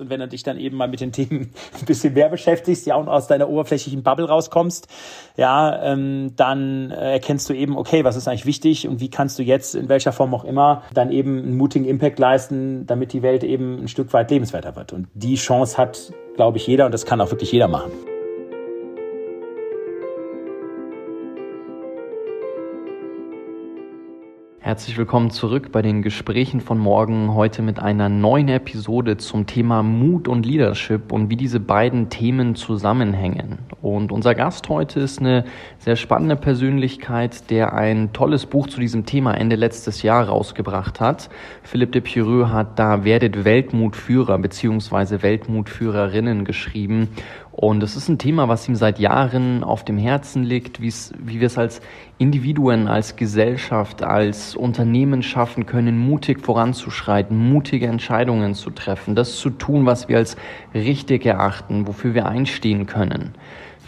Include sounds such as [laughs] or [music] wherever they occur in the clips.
Und wenn du dich dann eben mal mit den [laughs] Themen ein bisschen mehr beschäftigst, ja auch aus deiner oberflächlichen Bubble rauskommst, ja, ähm, dann äh, erkennst du eben, okay, was ist eigentlich wichtig und wie kannst du jetzt in welcher Form auch immer dann eben einen mutigen Impact leisten, damit die Welt eben ein Stück weit lebenswerter wird. Und die Chance hat, glaube ich, jeder und das kann auch wirklich jeder machen. Herzlich willkommen zurück bei den Gesprächen von morgen. Heute mit einer neuen Episode zum Thema Mut und Leadership und wie diese beiden Themen zusammenhängen. Und unser Gast heute ist eine sehr spannende Persönlichkeit, der ein tolles Buch zu diesem Thema Ende letztes Jahr rausgebracht hat. Philipp de Pierreux hat da Werdet Weltmutführer bzw. Weltmutführerinnen geschrieben. Und es ist ein Thema, was ihm seit Jahren auf dem Herzen liegt, wie wir es als Individuen, als Gesellschaft, als Unternehmen schaffen können, mutig voranzuschreiten, mutige Entscheidungen zu treffen, das zu tun, was wir als richtig erachten, wofür wir einstehen können.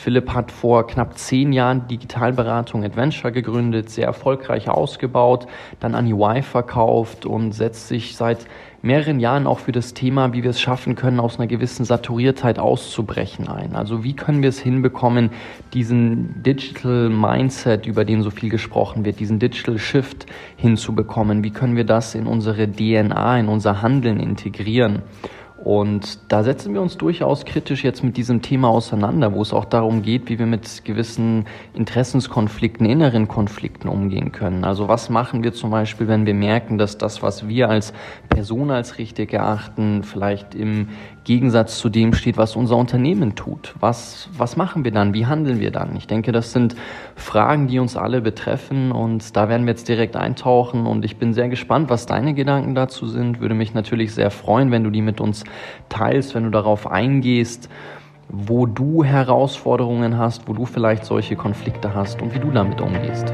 Philipp hat vor knapp zehn Jahren Digitalberatung Adventure gegründet, sehr erfolgreich ausgebaut, dann an UI verkauft und setzt sich seit mehreren Jahren auch für das Thema, wie wir es schaffen können, aus einer gewissen Saturiertheit auszubrechen ein. Also wie können wir es hinbekommen, diesen Digital Mindset, über den so viel gesprochen wird, diesen Digital Shift hinzubekommen? Wie können wir das in unsere DNA, in unser Handeln integrieren? Und da setzen wir uns durchaus kritisch jetzt mit diesem Thema auseinander, wo es auch darum geht, wie wir mit gewissen Interessenskonflikten, inneren Konflikten umgehen können. Also was machen wir zum Beispiel, wenn wir merken, dass das, was wir als Person als richtig erachten, vielleicht im Gegensatz zu dem steht, was unser Unternehmen tut. Was, was machen wir dann? Wie handeln wir dann? Ich denke, das sind Fragen, die uns alle betreffen und da werden wir jetzt direkt eintauchen und ich bin sehr gespannt, was deine Gedanken dazu sind. Würde mich natürlich sehr freuen, wenn du die mit uns teilst, wenn du darauf eingehst, wo du Herausforderungen hast, wo du vielleicht solche Konflikte hast und wie du damit umgehst.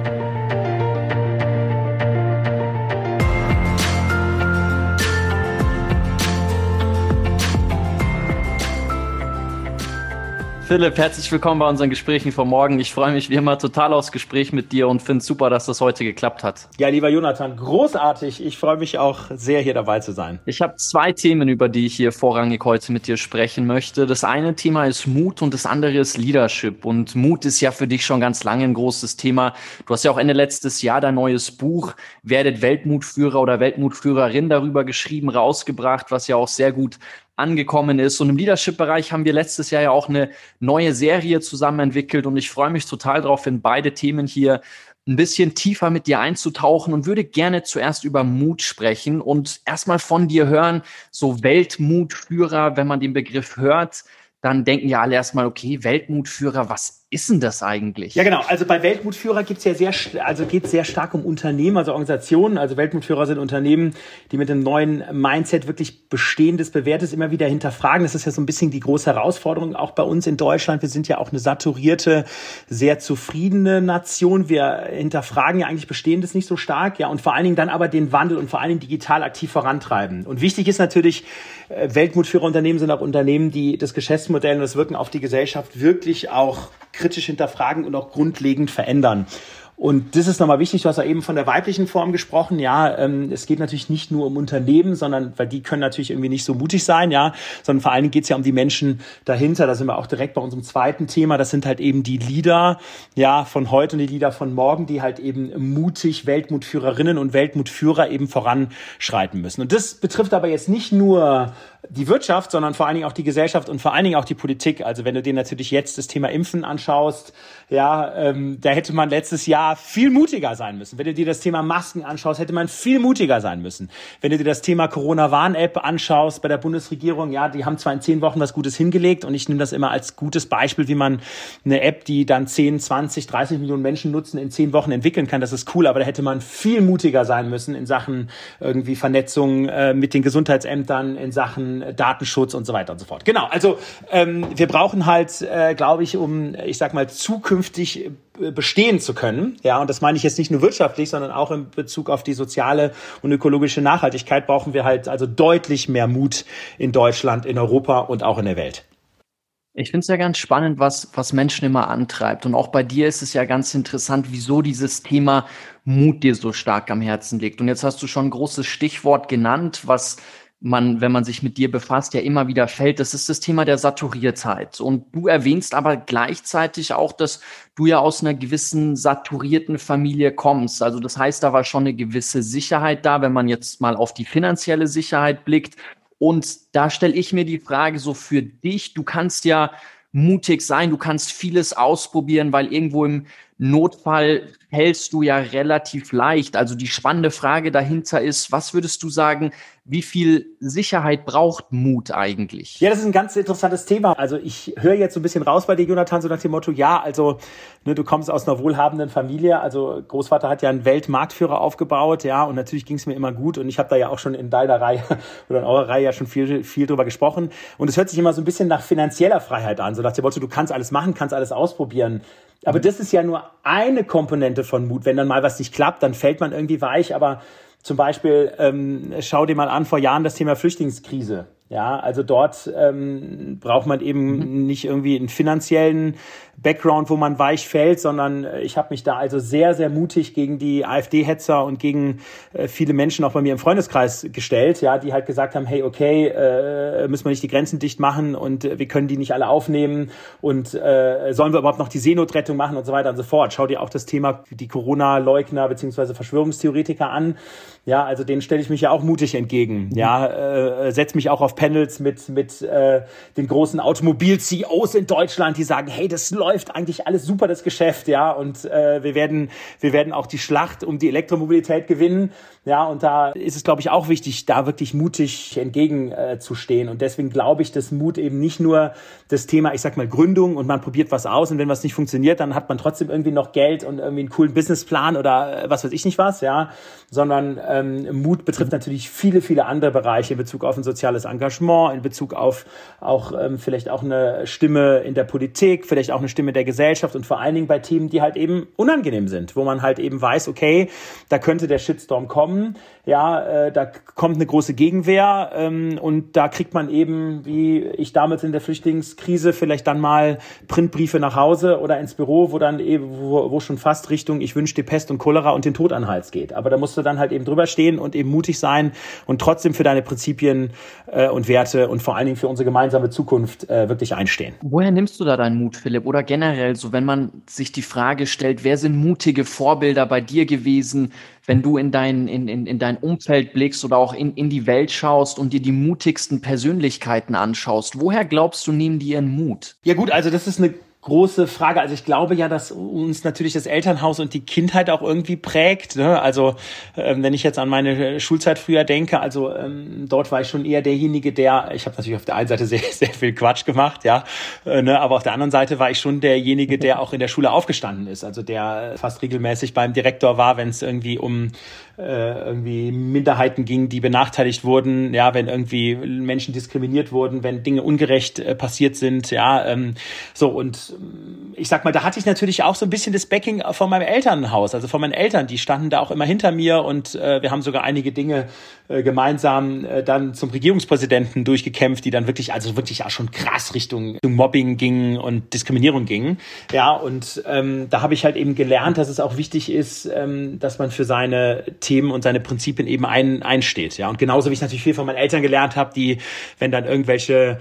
Philipp, herzlich willkommen bei unseren Gesprächen von morgen. Ich freue mich wie immer total aufs Gespräch mit dir und finde es super, dass das heute geklappt hat. Ja, lieber Jonathan, großartig. Ich freue mich auch sehr, hier dabei zu sein. Ich habe zwei Themen, über die ich hier vorrangig heute mit dir sprechen möchte. Das eine Thema ist Mut und das andere ist Leadership. Und Mut ist ja für dich schon ganz lange ein großes Thema. Du hast ja auch Ende letztes Jahr dein neues Buch Werdet Weltmutführer oder Weltmutführerin darüber geschrieben, rausgebracht, was ja auch sehr gut angekommen ist. Und im Leadership-Bereich haben wir letztes Jahr ja auch eine neue Serie zusammen entwickelt und ich freue mich total darauf, in beide Themen hier ein bisschen tiefer mit dir einzutauchen und würde gerne zuerst über Mut sprechen und erstmal von dir hören, so Weltmutführer, wenn man den Begriff hört, dann denken ja alle erstmal, okay, Weltmutführer, was ist denn das eigentlich? Ja, genau. Also bei Weltmutführer gibt's ja sehr, also geht sehr stark um Unternehmen, also Organisationen. Also Weltmutführer sind Unternehmen, die mit einem neuen Mindset wirklich Bestehendes, Bewährtes immer wieder hinterfragen. Das ist ja so ein bisschen die große Herausforderung auch bei uns in Deutschland. Wir sind ja auch eine saturierte, sehr zufriedene Nation. Wir hinterfragen ja eigentlich Bestehendes nicht so stark, ja, und vor allen Dingen dann aber den Wandel und vor allen Dingen digital aktiv vorantreiben. Und wichtig ist natürlich, äh, Weltmutführerunternehmen sind auch Unternehmen, die das Geschäftsmodell und das Wirken auf die Gesellschaft wirklich auch kritisch hinterfragen und auch grundlegend verändern. Und das ist nochmal wichtig, du hast ja eben von der weiblichen Form gesprochen, ja, ähm, es geht natürlich nicht nur um Unternehmen, sondern, weil die können natürlich irgendwie nicht so mutig sein, ja, sondern vor allen Dingen geht es ja um die Menschen dahinter, da sind wir auch direkt bei unserem zweiten Thema, das sind halt eben die Leader, ja, von heute und die Leader von morgen, die halt eben mutig Weltmutführerinnen und Weltmutführer eben voranschreiten müssen. Und das betrifft aber jetzt nicht nur die Wirtschaft, sondern vor allen Dingen auch die Gesellschaft und vor allen Dingen auch die Politik. Also wenn du dir natürlich jetzt das Thema Impfen anschaust, ja, ähm, da hätte man letztes Jahr viel mutiger sein müssen. Wenn du dir das Thema Masken anschaust, hätte man viel mutiger sein müssen. Wenn du dir das Thema Corona-Warn-App anschaust bei der Bundesregierung, ja, die haben zwar in zehn Wochen was Gutes hingelegt und ich nehme das immer als gutes Beispiel, wie man eine App, die dann 10, 20, 30 Millionen Menschen nutzen, in zehn Wochen entwickeln kann. Das ist cool, aber da hätte man viel mutiger sein müssen in Sachen irgendwie Vernetzung äh, mit den Gesundheitsämtern, in Sachen Datenschutz und so weiter und so fort. Genau, also ähm, wir brauchen halt, äh, glaube ich, um, ich sag mal, zukünftig äh, bestehen zu können. Ja, und das meine ich jetzt nicht nur wirtschaftlich, sondern auch in Bezug auf die soziale und ökologische Nachhaltigkeit brauchen wir halt also deutlich mehr Mut in Deutschland, in Europa und auch in der Welt. Ich finde es ja ganz spannend, was, was Menschen immer antreibt. Und auch bei dir ist es ja ganz interessant, wieso dieses Thema Mut dir so stark am Herzen liegt. Und jetzt hast du schon ein großes Stichwort genannt, was man, wenn man sich mit dir befasst, ja immer wieder fällt, das ist das Thema der Saturierzeit. Und du erwähnst aber gleichzeitig auch, dass du ja aus einer gewissen saturierten Familie kommst. Also das heißt, da war schon eine gewisse Sicherheit da, wenn man jetzt mal auf die finanzielle Sicherheit blickt. Und da stelle ich mir die Frage so für dich, du kannst ja mutig sein, du kannst vieles ausprobieren, weil irgendwo im Notfall hältst du ja relativ leicht. Also die spannende Frage dahinter ist, was würdest du sagen, wie viel Sicherheit braucht Mut eigentlich? Ja, das ist ein ganz interessantes Thema. Also ich höre jetzt so ein bisschen raus bei dir, Jonathan, so nach dem Motto, ja, also ne, du kommst aus einer wohlhabenden Familie. Also Großvater hat ja einen Weltmarktführer aufgebaut, ja, und natürlich ging es mir immer gut. Und ich habe da ja auch schon in deiner Reihe [laughs] oder in eurer Reihe ja schon viel, viel drüber gesprochen. Und es hört sich immer so ein bisschen nach finanzieller Freiheit an. So nach dem Motto, du kannst alles machen, kannst alles ausprobieren. Aber das ist ja nur eine Komponente von Mut. Wenn dann mal was nicht klappt, dann fällt man irgendwie weich. Aber zum Beispiel, ähm, schau dir mal an, vor Jahren das Thema Flüchtlingskrise. Ja, also dort ähm, braucht man eben mhm. nicht irgendwie einen finanziellen Background, wo man weich fällt, sondern äh, ich habe mich da also sehr, sehr mutig gegen die AfD-Hetzer und gegen äh, viele Menschen auch bei mir im Freundeskreis gestellt, ja, die halt gesagt haben, hey, okay, äh, müssen wir nicht die Grenzen dicht machen und äh, wir können die nicht alle aufnehmen und äh, sollen wir überhaupt noch die Seenotrettung machen und so weiter und so fort. Schau dir auch das Thema die Corona-Leugner beziehungsweise Verschwörungstheoretiker an. Ja, also denen stelle ich mich ja auch mutig entgegen. Ja, äh, setz mich auch auf Panels mit, mit äh, den großen Automobil-CEOs in Deutschland, die sagen, hey, das läuft eigentlich alles super, das Geschäft, ja, und äh, wir werden, wir werden auch die Schlacht um die Elektromobilität gewinnen. Ja, und da ist es, glaube ich, auch wichtig, da wirklich mutig entgegenzustehen. Äh, und deswegen glaube ich, dass Mut eben nicht nur das Thema, ich sag mal, Gründung und man probiert was aus und wenn was nicht funktioniert, dann hat man trotzdem irgendwie noch Geld und irgendwie einen coolen Businessplan oder äh, was weiß ich nicht was, ja, sondern ähm, Mut betrifft natürlich viele, viele andere Bereiche in Bezug auf ein soziales Engagement, in Bezug auf auch ähm, vielleicht auch eine Stimme in der Politik, vielleicht auch eine Stimme der Gesellschaft und vor allen Dingen bei Themen, die halt eben unangenehm sind, wo man halt eben weiß, okay, da könnte der Shitstorm kommen. Ja, äh, da kommt eine große Gegenwehr ähm, und da kriegt man eben, wie ich damals in der Flüchtlingskrise, vielleicht dann mal Printbriefe nach Hause oder ins Büro, wo dann eben, wo, wo schon fast Richtung ich wünsche dir Pest und Cholera und den Tod an Hals geht. Aber da musst du dann halt eben drüber stehen und eben mutig sein und trotzdem für deine Prinzipien äh, und Werte und vor allen Dingen für unsere gemeinsame Zukunft äh, wirklich einstehen. Woher nimmst du da deinen Mut, Philipp? Oder generell so, wenn man sich die Frage stellt, wer sind mutige Vorbilder bei dir gewesen? wenn du in dein, in, in, in dein Umfeld blickst oder auch in, in die Welt schaust und dir die mutigsten Persönlichkeiten anschaust, woher glaubst du, nehmen die ihren Mut? Ja gut, also das ist eine große Frage. Also ich glaube ja, dass uns natürlich das Elternhaus und die Kindheit auch irgendwie prägt. Ne? Also ähm, wenn ich jetzt an meine Schulzeit früher denke, also ähm, dort war ich schon eher derjenige, der, ich habe natürlich auf der einen Seite sehr, [laughs] sehr viel Quatsch gemacht, ja, äh, ne? aber auf der anderen Seite war ich schon derjenige, der auch in der Schule aufgestanden ist. Also der fast regelmäßig beim Direktor war, wenn es irgendwie um äh, irgendwie Minderheiten ging, die benachteiligt wurden, ja, wenn irgendwie Menschen diskriminiert wurden, wenn Dinge ungerecht äh, passiert sind, ja, ähm, so und ich sag mal, da hatte ich natürlich auch so ein bisschen das Backing von meinem Elternhaus, also von meinen Eltern, die standen da auch immer hinter mir und äh, wir haben sogar einige Dinge äh, gemeinsam äh, dann zum Regierungspräsidenten durchgekämpft, die dann wirklich, also wirklich auch schon krass Richtung, Richtung Mobbing gingen und Diskriminierung gingen, ja, und ähm, da habe ich halt eben gelernt, dass es auch wichtig ist, ähm, dass man für seine Themen und seine Prinzipien eben ein, einsteht. Ja, und genauso wie ich natürlich viel von meinen Eltern gelernt habe, die, wenn dann irgendwelche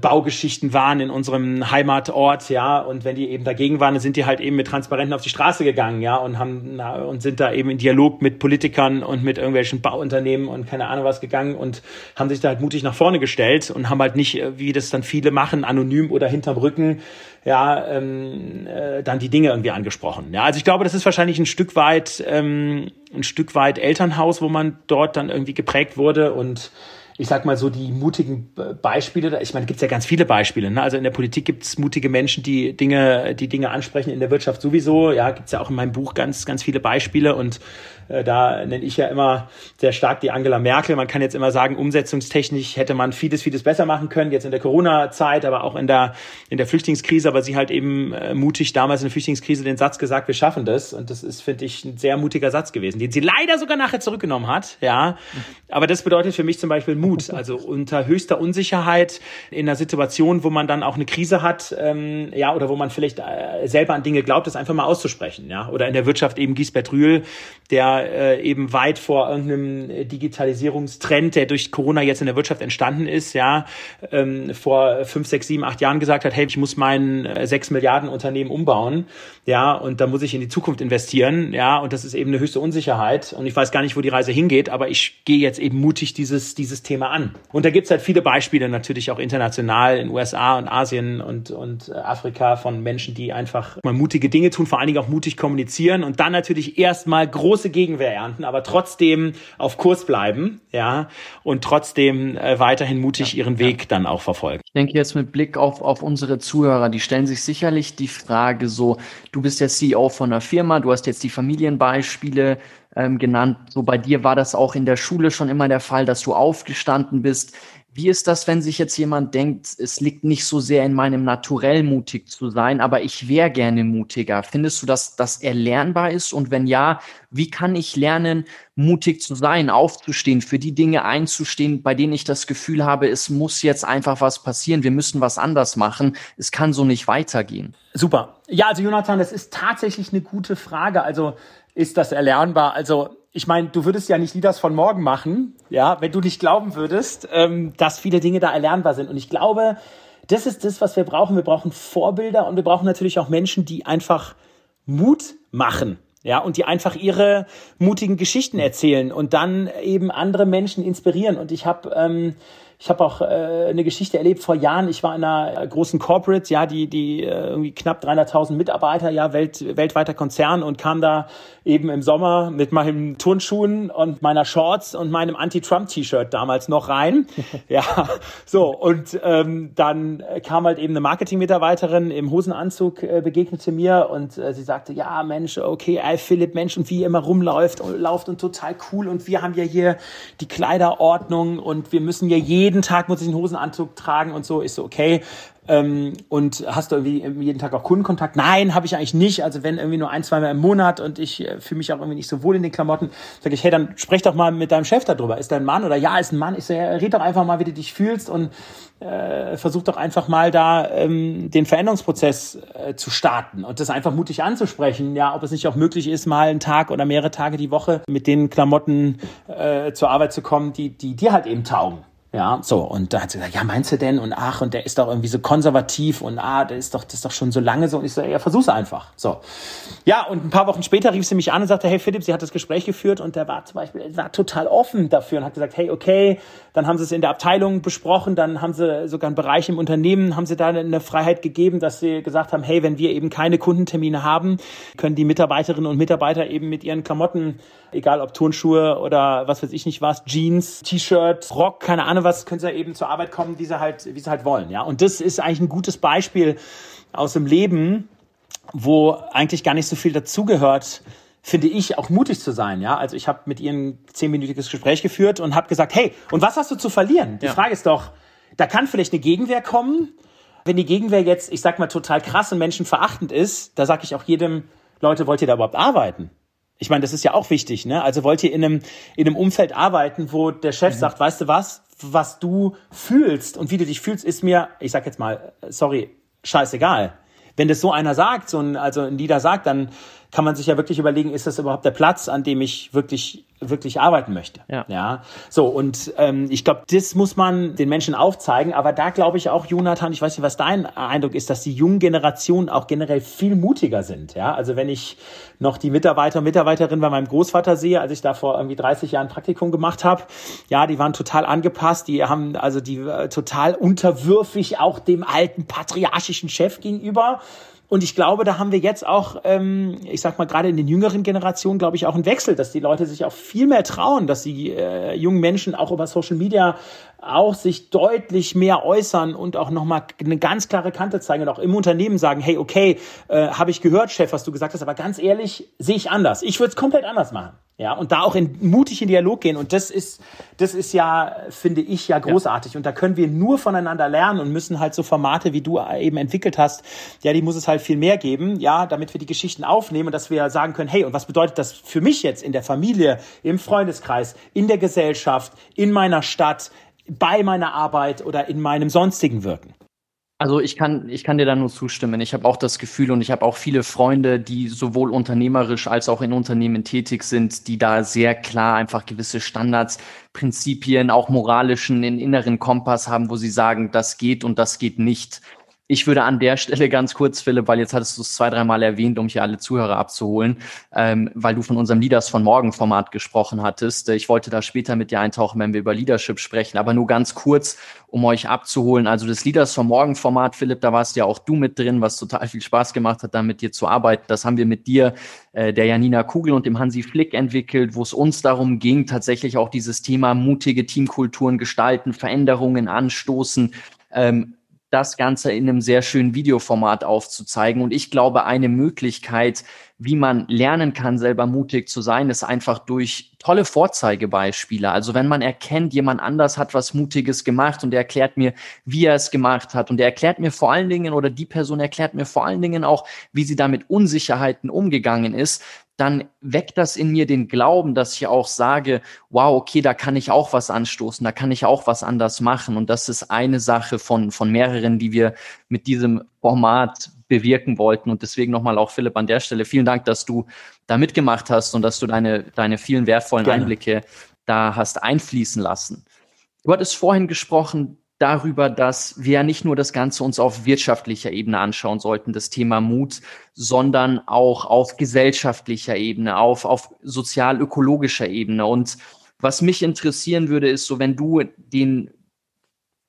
Baugeschichten waren in unserem Heimatort, ja, und wenn die eben dagegen waren, dann sind die halt eben mit Transparenten auf die Straße gegangen, ja, und haben na, und sind da eben in Dialog mit Politikern und mit irgendwelchen Bauunternehmen und keine Ahnung was gegangen und haben sich da halt mutig nach vorne gestellt und haben halt nicht, wie das dann viele machen, anonym oder hinterm Rücken ja, ähm, äh, dann die Dinge irgendwie angesprochen. Ja, also ich glaube, das ist wahrscheinlich ein Stück weit, ähm, ein Stück weit Elternhaus, wo man dort dann irgendwie geprägt wurde und ich sag mal so, die mutigen Beispiele, ich meine, gibt's ja ganz viele Beispiele. Ne? Also in der Politik gibt's mutige Menschen, die Dinge, die Dinge ansprechen, in der Wirtschaft sowieso. Ja, gibt's ja auch in meinem Buch ganz, ganz viele Beispiele. Und da nenne ich ja immer sehr stark die Angela Merkel. Man kann jetzt immer sagen, umsetzungstechnisch hätte man vieles, vieles besser machen können, jetzt in der Corona-Zeit, aber auch in der, in der Flüchtlingskrise. Aber sie halt eben äh, mutig damals in der Flüchtlingskrise den Satz gesagt, wir schaffen das. Und das ist, finde ich, ein sehr mutiger Satz gewesen, den sie leider sogar nachher zurückgenommen hat. Ja, aber das bedeutet für mich zum Beispiel, Mut. Also unter höchster Unsicherheit in einer Situation, wo man dann auch eine Krise hat, ähm, ja, oder wo man vielleicht äh, selber an Dinge glaubt, das einfach mal auszusprechen, ja. Oder in der Wirtschaft eben Giesbert Rühl, der äh, eben weit vor irgendeinem Digitalisierungstrend, der durch Corona jetzt in der Wirtschaft entstanden ist, ja, ähm, vor fünf, sechs, sieben, acht Jahren gesagt hat, hey, ich muss mein äh, sechs Milliarden Unternehmen umbauen, ja, und da muss ich in die Zukunft investieren, ja, und das ist eben eine höchste Unsicherheit und ich weiß gar nicht, wo die Reise hingeht, aber ich gehe jetzt eben mutig dieses, dieses Thema an. Und da gibt's halt viele Beispiele natürlich auch international in USA und Asien und, und äh, Afrika von Menschen, die einfach mal mutige Dinge tun, vor allen Dingen auch mutig kommunizieren und dann natürlich erstmal große Gegenwehr ernten, aber trotzdem auf Kurs bleiben, ja, und trotzdem äh, weiterhin mutig ja, ihren Weg ja. dann auch verfolgen. Ich denke jetzt mit Blick auf, auf unsere Zuhörer, die stellen sich sicherlich die Frage so, du bist der CEO von einer Firma, du hast jetzt die Familienbeispiele ähm, genannt. So bei dir war das auch in der Schule schon immer der Fall, dass du aufgestanden bist. Wie ist das, wenn sich jetzt jemand denkt, es liegt nicht so sehr in meinem Naturell mutig zu sein, aber ich wäre gerne mutiger? Findest du, dass das erlernbar ist? Und wenn ja, wie kann ich lernen, mutig zu sein, aufzustehen, für die Dinge einzustehen, bei denen ich das Gefühl habe, es muss jetzt einfach was passieren, wir müssen was anders machen, es kann so nicht weitergehen? Super. Ja, also Jonathan, das ist tatsächlich eine gute Frage. Also ist das erlernbar? Also ich meine, du würdest ja nicht Leaders von morgen machen, ja, wenn du nicht glauben würdest, ähm, dass viele Dinge da erlernbar sind. Und ich glaube, das ist das, was wir brauchen. Wir brauchen Vorbilder und wir brauchen natürlich auch Menschen, die einfach Mut machen. Ja, und die einfach ihre mutigen Geschichten erzählen und dann eben andere Menschen inspirieren. Und ich habe ähm, ich habe auch äh, eine Geschichte erlebt vor Jahren. Ich war in einer großen Corporate, ja, die die äh, irgendwie knapp 300.000 Mitarbeiter, ja, Welt, weltweiter Konzern und kam da eben im Sommer mit meinen Turnschuhen und meiner Shorts und meinem Anti-Trump-T-Shirt damals noch rein. [laughs] ja, so und ähm, dann kam halt eben eine Marketing-Mitarbeiterin im Hosenanzug äh, begegnete mir und äh, sie sagte, ja, Mensch, okay, ey, Philipp, Mensch und wie ihr immer rumläuft und lauft und total cool und wir haben ja hier die Kleiderordnung und wir müssen ja jeden jeden Tag muss ich einen Hosenanzug tragen und so. ist so, okay, ähm, und hast du irgendwie jeden Tag auch Kundenkontakt? Nein, habe ich eigentlich nicht. Also wenn irgendwie nur ein, zwei Mal im Monat und ich äh, fühle mich auch irgendwie nicht so wohl in den Klamotten, sage ich, hey, dann sprech doch mal mit deinem Chef darüber. Ist der ein Mann oder ja, ist ein Mann? Ich so, ja, red doch einfach mal, wie du dich fühlst und äh, versuch doch einfach mal da ähm, den Veränderungsprozess äh, zu starten und das einfach mutig anzusprechen. Ja, ob es nicht auch möglich ist, mal einen Tag oder mehrere Tage die Woche mit den Klamotten äh, zur Arbeit zu kommen, die, die dir halt eben taugen. Ja, so. Und da hat sie gesagt, ja, meinst du denn? Und ach, und der ist doch irgendwie so konservativ und ah, der ist doch, das ist doch schon so lange so. Und ich so, ja, versuch's einfach. So. Ja, und ein paar Wochen später rief sie mich an und sagte, hey Philipp, sie hat das Gespräch geführt und der war zum Beispiel, war total offen dafür und hat gesagt, hey, okay, dann haben sie es in der Abteilung besprochen, dann haben sie sogar einen Bereich im Unternehmen, haben sie da eine Freiheit gegeben, dass sie gesagt haben, hey, wenn wir eben keine Kundentermine haben, können die Mitarbeiterinnen und Mitarbeiter eben mit ihren Klamotten, egal ob Turnschuhe oder was weiß ich nicht was, Jeans, T-Shirt, Rock, keine Ahnung was, können sie eben zur Arbeit kommen, wie sie halt, wie sie halt wollen, ja. Und das ist eigentlich ein gutes Beispiel aus dem Leben, wo eigentlich gar nicht so viel dazugehört, finde ich, auch mutig zu sein. Ja, also ich habe mit ihr ein zehnminütiges Gespräch geführt und habe gesagt, hey, und was hast du zu verlieren? Die ja. Frage ist doch, da kann vielleicht eine Gegenwehr kommen. Wenn die Gegenwehr jetzt, ich sag mal, total krass und menschenverachtend ist, da sage ich auch jedem, Leute, wollt ihr da überhaupt arbeiten? Ich meine, das ist ja auch wichtig, ne? Also wollt ihr in einem, in einem Umfeld arbeiten, wo der Chef mhm. sagt, weißt du was, was du fühlst und wie du dich fühlst, ist mir, ich sag jetzt mal, sorry, scheißegal. Wenn das so einer sagt, so ein, also ein Lieder sagt, dann kann man sich ja wirklich überlegen, ist das überhaupt der Platz, an dem ich wirklich wirklich arbeiten möchte. Ja. ja? So, und ähm, ich glaube, das muss man den Menschen aufzeigen. Aber da glaube ich auch, Jonathan, ich weiß nicht, was dein Eindruck ist, dass die jungen Generationen auch generell viel mutiger sind. Ja, also wenn ich noch die Mitarbeiter und Mitarbeiterinnen bei meinem Großvater sehe, als ich da vor irgendwie 30 Jahren Praktikum gemacht habe, ja, die waren total angepasst, die haben also die äh, total unterwürfig auch dem alten patriarchischen Chef gegenüber. Und ich glaube, da haben wir jetzt auch, ähm, ich sag mal, gerade in den jüngeren Generationen, glaube ich, auch einen Wechsel, dass die Leute sich auch viel mehr trauen, dass die äh, jungen Menschen auch über Social Media auch sich deutlich mehr äußern und auch nochmal eine ganz klare Kante zeigen und auch im Unternehmen sagen, hey, okay, äh, habe ich gehört, Chef, was du gesagt hast, aber ganz ehrlich, sehe ich anders. Ich würde es komplett anders machen. Ja, und da auch in, mutig in Dialog gehen. Und das ist, das ist ja, finde ich, ja großartig. Ja. Und da können wir nur voneinander lernen und müssen halt so Formate, wie du eben entwickelt hast, ja, die muss es halt viel mehr geben, ja, damit wir die Geschichten aufnehmen und dass wir sagen können, hey, und was bedeutet das für mich jetzt in der Familie, im Freundeskreis, in der Gesellschaft, in meiner Stadt, bei meiner Arbeit oder in meinem sonstigen Wirken? Also ich kann, ich kann dir da nur zustimmen. Ich habe auch das Gefühl und ich habe auch viele Freunde, die sowohl unternehmerisch als auch in Unternehmen tätig sind, die da sehr klar einfach gewisse Standards, Prinzipien, auch moralischen, in inneren Kompass haben, wo sie sagen, das geht und das geht nicht. Ich würde an der Stelle ganz kurz, Philipp, weil jetzt hattest du es zwei, dreimal erwähnt, um hier alle Zuhörer abzuholen, ähm, weil du von unserem Leaders von Morgen Format gesprochen hattest. Ich wollte da später mit dir eintauchen, wenn wir über Leadership sprechen, aber nur ganz kurz, um euch abzuholen. Also das Leaders von Morgen Format, Philipp, da warst ja auch du mit drin, was total viel Spaß gemacht hat, da mit dir zu arbeiten. Das haben wir mit dir, äh, der Janina Kugel und dem Hansi Flick entwickelt, wo es uns darum ging, tatsächlich auch dieses Thema mutige Teamkulturen gestalten, Veränderungen anstoßen, ähm, das Ganze in einem sehr schönen Videoformat aufzuzeigen. Und ich glaube, eine Möglichkeit, wie man lernen kann, selber mutig zu sein, ist einfach durch tolle Vorzeigebeispiele. Also wenn man erkennt, jemand anders hat was Mutiges gemacht und er erklärt mir, wie er es gemacht hat und er erklärt mir vor allen Dingen oder die Person erklärt mir vor allen Dingen auch, wie sie da mit Unsicherheiten umgegangen ist, dann weckt das in mir den Glauben, dass ich auch sage, wow, okay, da kann ich auch was anstoßen, da kann ich auch was anders machen. Und das ist eine Sache von, von mehreren, die wir mit diesem Format bewirken wollten. Und deswegen nochmal auch Philipp an der Stelle vielen Dank, dass du da mitgemacht hast und dass du deine, deine vielen wertvollen Gerne. Einblicke da hast einfließen lassen. Du hattest vorhin gesprochen darüber, dass wir nicht nur das Ganze uns auf wirtschaftlicher Ebene anschauen sollten, das Thema Mut, sondern auch auf gesellschaftlicher Ebene, auf, auf sozial-ökologischer Ebene. Und was mich interessieren würde, ist so, wenn du den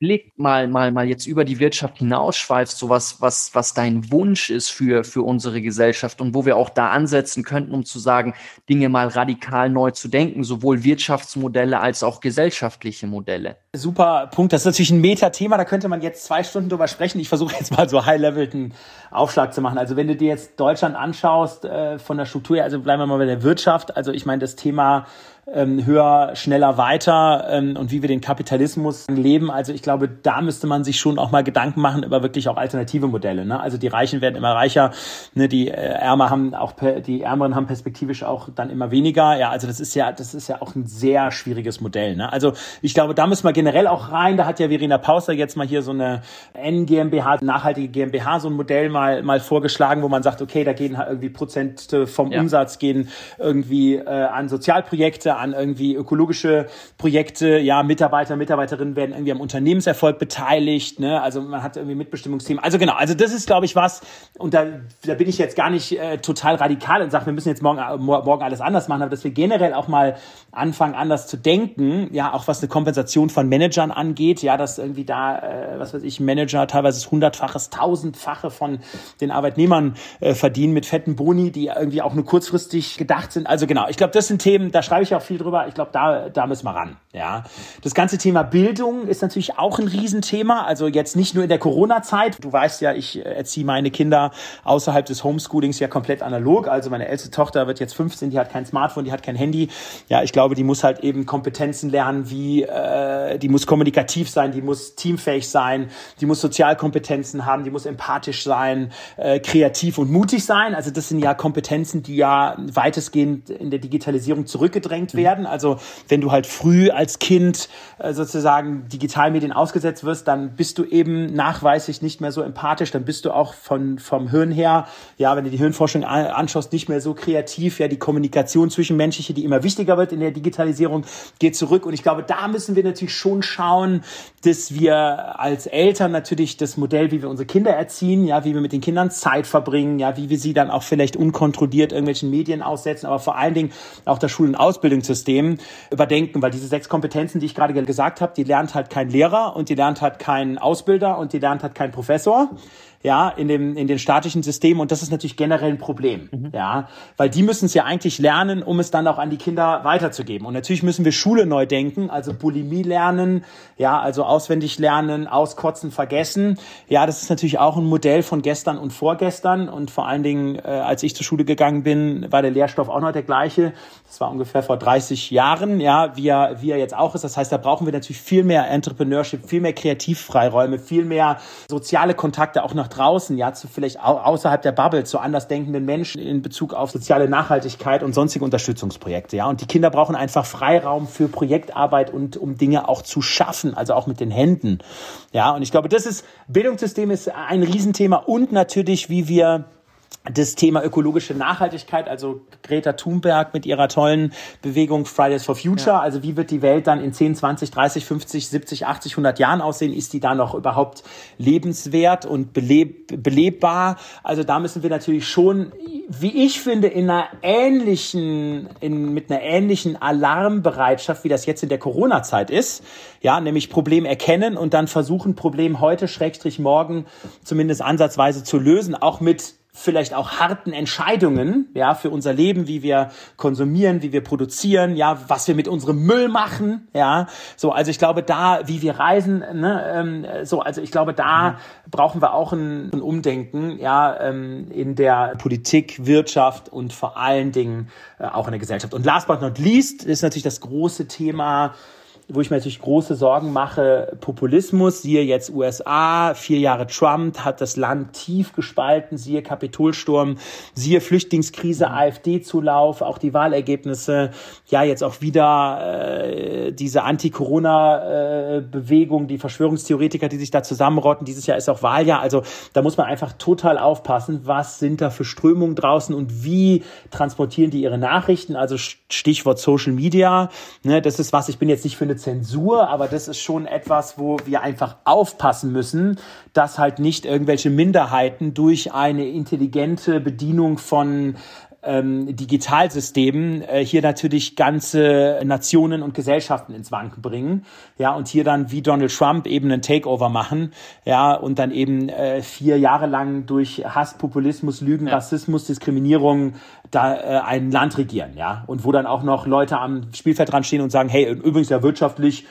Blick mal, mal, mal jetzt über die Wirtschaft hinausschweifst, so was, was, was dein Wunsch ist für, für unsere Gesellschaft und wo wir auch da ansetzen könnten, um zu sagen, Dinge mal radikal neu zu denken, sowohl Wirtschaftsmodelle als auch gesellschaftliche Modelle. Super Punkt. Das ist natürlich ein Meta-Thema. Da könnte man jetzt zwei Stunden drüber sprechen. Ich versuche jetzt mal so high-levelten Aufschlag zu machen. Also wenn du dir jetzt Deutschland anschaust, äh, von der Struktur her, also bleiben wir mal bei der Wirtschaft. Also ich meine, das Thema ähm, höher, schneller, weiter ähm, und wie wir den Kapitalismus leben. Also ich glaube, da müsste man sich schon auch mal Gedanken machen über wirklich auch alternative Modelle. Ne? Also die Reichen werden immer reicher, ne? die äh, Ärmer haben auch die Ärmeren haben perspektivisch auch dann immer weniger. Ja, also das ist ja das ist ja auch ein sehr schwieriges Modell. Ne? Also ich glaube, da müssen wir generell auch rein. Da hat ja Verena Pauster jetzt mal hier so eine N GmbH, nachhaltige GmbH, so ein Modell mal mal vorgeschlagen, wo man sagt, okay, da gehen halt irgendwie Prozent vom ja. Umsatz gehen irgendwie äh, an Sozialprojekte an irgendwie ökologische Projekte, ja, Mitarbeiter, Mitarbeiterinnen werden irgendwie am Unternehmenserfolg beteiligt, ne? Also man hat irgendwie Mitbestimmungsthemen. Also genau, also das ist, glaube ich, was, und da, da bin ich jetzt gar nicht äh, total radikal und sage, wir müssen jetzt morgen, äh, morgen alles anders machen, aber dass wir generell auch mal anfangen, anders zu denken, ja, auch was eine Kompensation von Managern angeht, ja, dass irgendwie da, äh, was weiß ich, Manager teilweise das hundertfaches, tausendfache von den Arbeitnehmern äh, verdienen mit fetten Boni, die irgendwie auch nur kurzfristig gedacht sind. Also genau, ich glaube, das sind Themen, da schreibe ich auch viel drüber. Ich glaube, da, da müssen wir ran. Ja. Das ganze Thema Bildung ist natürlich auch ein Riesenthema. Also jetzt nicht nur in der Corona-Zeit. Du weißt ja, ich erziehe meine Kinder außerhalb des Homeschoolings ja komplett analog. Also meine älteste Tochter wird jetzt 15, die hat kein Smartphone, die hat kein Handy. Ja, ich glaube, die muss halt eben Kompetenzen lernen, wie äh, die muss kommunikativ sein, die muss teamfähig sein, die muss Sozialkompetenzen haben, die muss empathisch sein, äh, kreativ und mutig sein. Also das sind ja Kompetenzen, die ja weitestgehend in der Digitalisierung zurückgedrängt werden. Also wenn du halt früh als Kind äh, sozusagen Digitalmedien ausgesetzt wirst, dann bist du eben nachweislich nicht mehr so empathisch, dann bist du auch von, vom Hirn her, ja, wenn du die Hirnforschung anschaust, nicht mehr so kreativ. Ja, die Kommunikation zwischenmenschliche, die immer wichtiger wird in der Digitalisierung, geht zurück. Und ich glaube, da müssen wir natürlich schon schauen, dass wir als Eltern natürlich das Modell, wie wir unsere Kinder erziehen, ja, wie wir mit den Kindern Zeit verbringen, ja, wie wir sie dann auch vielleicht unkontrolliert irgendwelchen Medien aussetzen, aber vor allen Dingen auch das Schul- und Ausbildungssystem überdenken, weil diese sechs Kompetenzen, die ich gerade gesagt habe, die lernt halt kein Lehrer und die lernt halt kein Ausbilder und die lernt halt kein Professor ja, in dem, in den statischen Systemen. Und das ist natürlich generell ein Problem, mhm. ja, weil die müssen es ja eigentlich lernen, um es dann auch an die Kinder weiterzugeben. Und natürlich müssen wir Schule neu denken, also Bulimie lernen, ja, also auswendig lernen, auskotzen, vergessen. Ja, das ist natürlich auch ein Modell von gestern und vorgestern. Und vor allen Dingen, äh, als ich zur Schule gegangen bin, war der Lehrstoff auch noch der gleiche. Das war ungefähr vor 30 Jahren, ja, wie er, wie er jetzt auch ist. Das heißt, da brauchen wir natürlich viel mehr Entrepreneurship, viel mehr Kreativfreiräume, viel mehr soziale Kontakte auch nach draußen, ja, zu vielleicht außerhalb der Bubble, zu andersdenkenden Menschen in Bezug auf soziale Nachhaltigkeit und sonstige Unterstützungsprojekte, ja. Und die Kinder brauchen einfach Freiraum für Projektarbeit und um Dinge auch zu schaffen, also auch mit den Händen, ja. Und ich glaube, das ist, Bildungssystem ist ein Riesenthema und natürlich, wie wir das Thema ökologische Nachhaltigkeit, also Greta Thunberg mit ihrer tollen Bewegung Fridays for Future, ja. also wie wird die Welt dann in 10, 20, 30, 50, 70, 80, 100 Jahren aussehen? Ist die da noch überhaupt lebenswert und beleb belebbar? Also da müssen wir natürlich schon, wie ich finde, in einer ähnlichen, in, mit einer ähnlichen Alarmbereitschaft, wie das jetzt in der Corona-Zeit ist, ja, nämlich Problem erkennen und dann versuchen, Problem heute, Schrägstrich morgen, zumindest ansatzweise zu lösen, auch mit vielleicht auch harten Entscheidungen, ja, für unser Leben, wie wir konsumieren, wie wir produzieren, ja, was wir mit unserem Müll machen, ja, so, also ich glaube, da, wie wir reisen, ne, ähm, so, also ich glaube, da mhm. brauchen wir auch ein, ein Umdenken, ja, ähm, in der Politik, Wirtschaft und vor allen Dingen äh, auch in der Gesellschaft. Und last but not least ist natürlich das große Thema wo ich mir natürlich große Sorgen mache, Populismus, siehe jetzt USA, vier Jahre Trump hat das Land tief gespalten, siehe Kapitolsturm, siehe Flüchtlingskrise, AfD-Zulauf, auch die Wahlergebnisse, ja jetzt auch wieder äh, diese Anti-Corona-Bewegung, die Verschwörungstheoretiker, die sich da zusammenrotten, dieses Jahr ist auch Wahljahr, also da muss man einfach total aufpassen, was sind da für Strömungen draußen und wie transportieren die ihre Nachrichten, also Stichwort Social Media, ne, das ist was, ich bin jetzt nicht für eine Zensur, aber das ist schon etwas, wo wir einfach aufpassen müssen, dass halt nicht irgendwelche Minderheiten durch eine intelligente Bedienung von ähm, Digitalsystemen äh, hier natürlich ganze Nationen und Gesellschaften ins Wanken bringen. Ja, und hier dann wie Donald Trump eben einen Takeover machen. Ja, und dann eben äh, vier Jahre lang durch Hass, Populismus, Lügen, ja. Rassismus, Diskriminierung da äh, ein Land regieren. Ja, und wo dann auch noch Leute am Spielfeld dran stehen und sagen, hey, übrigens ja wirtschaftlich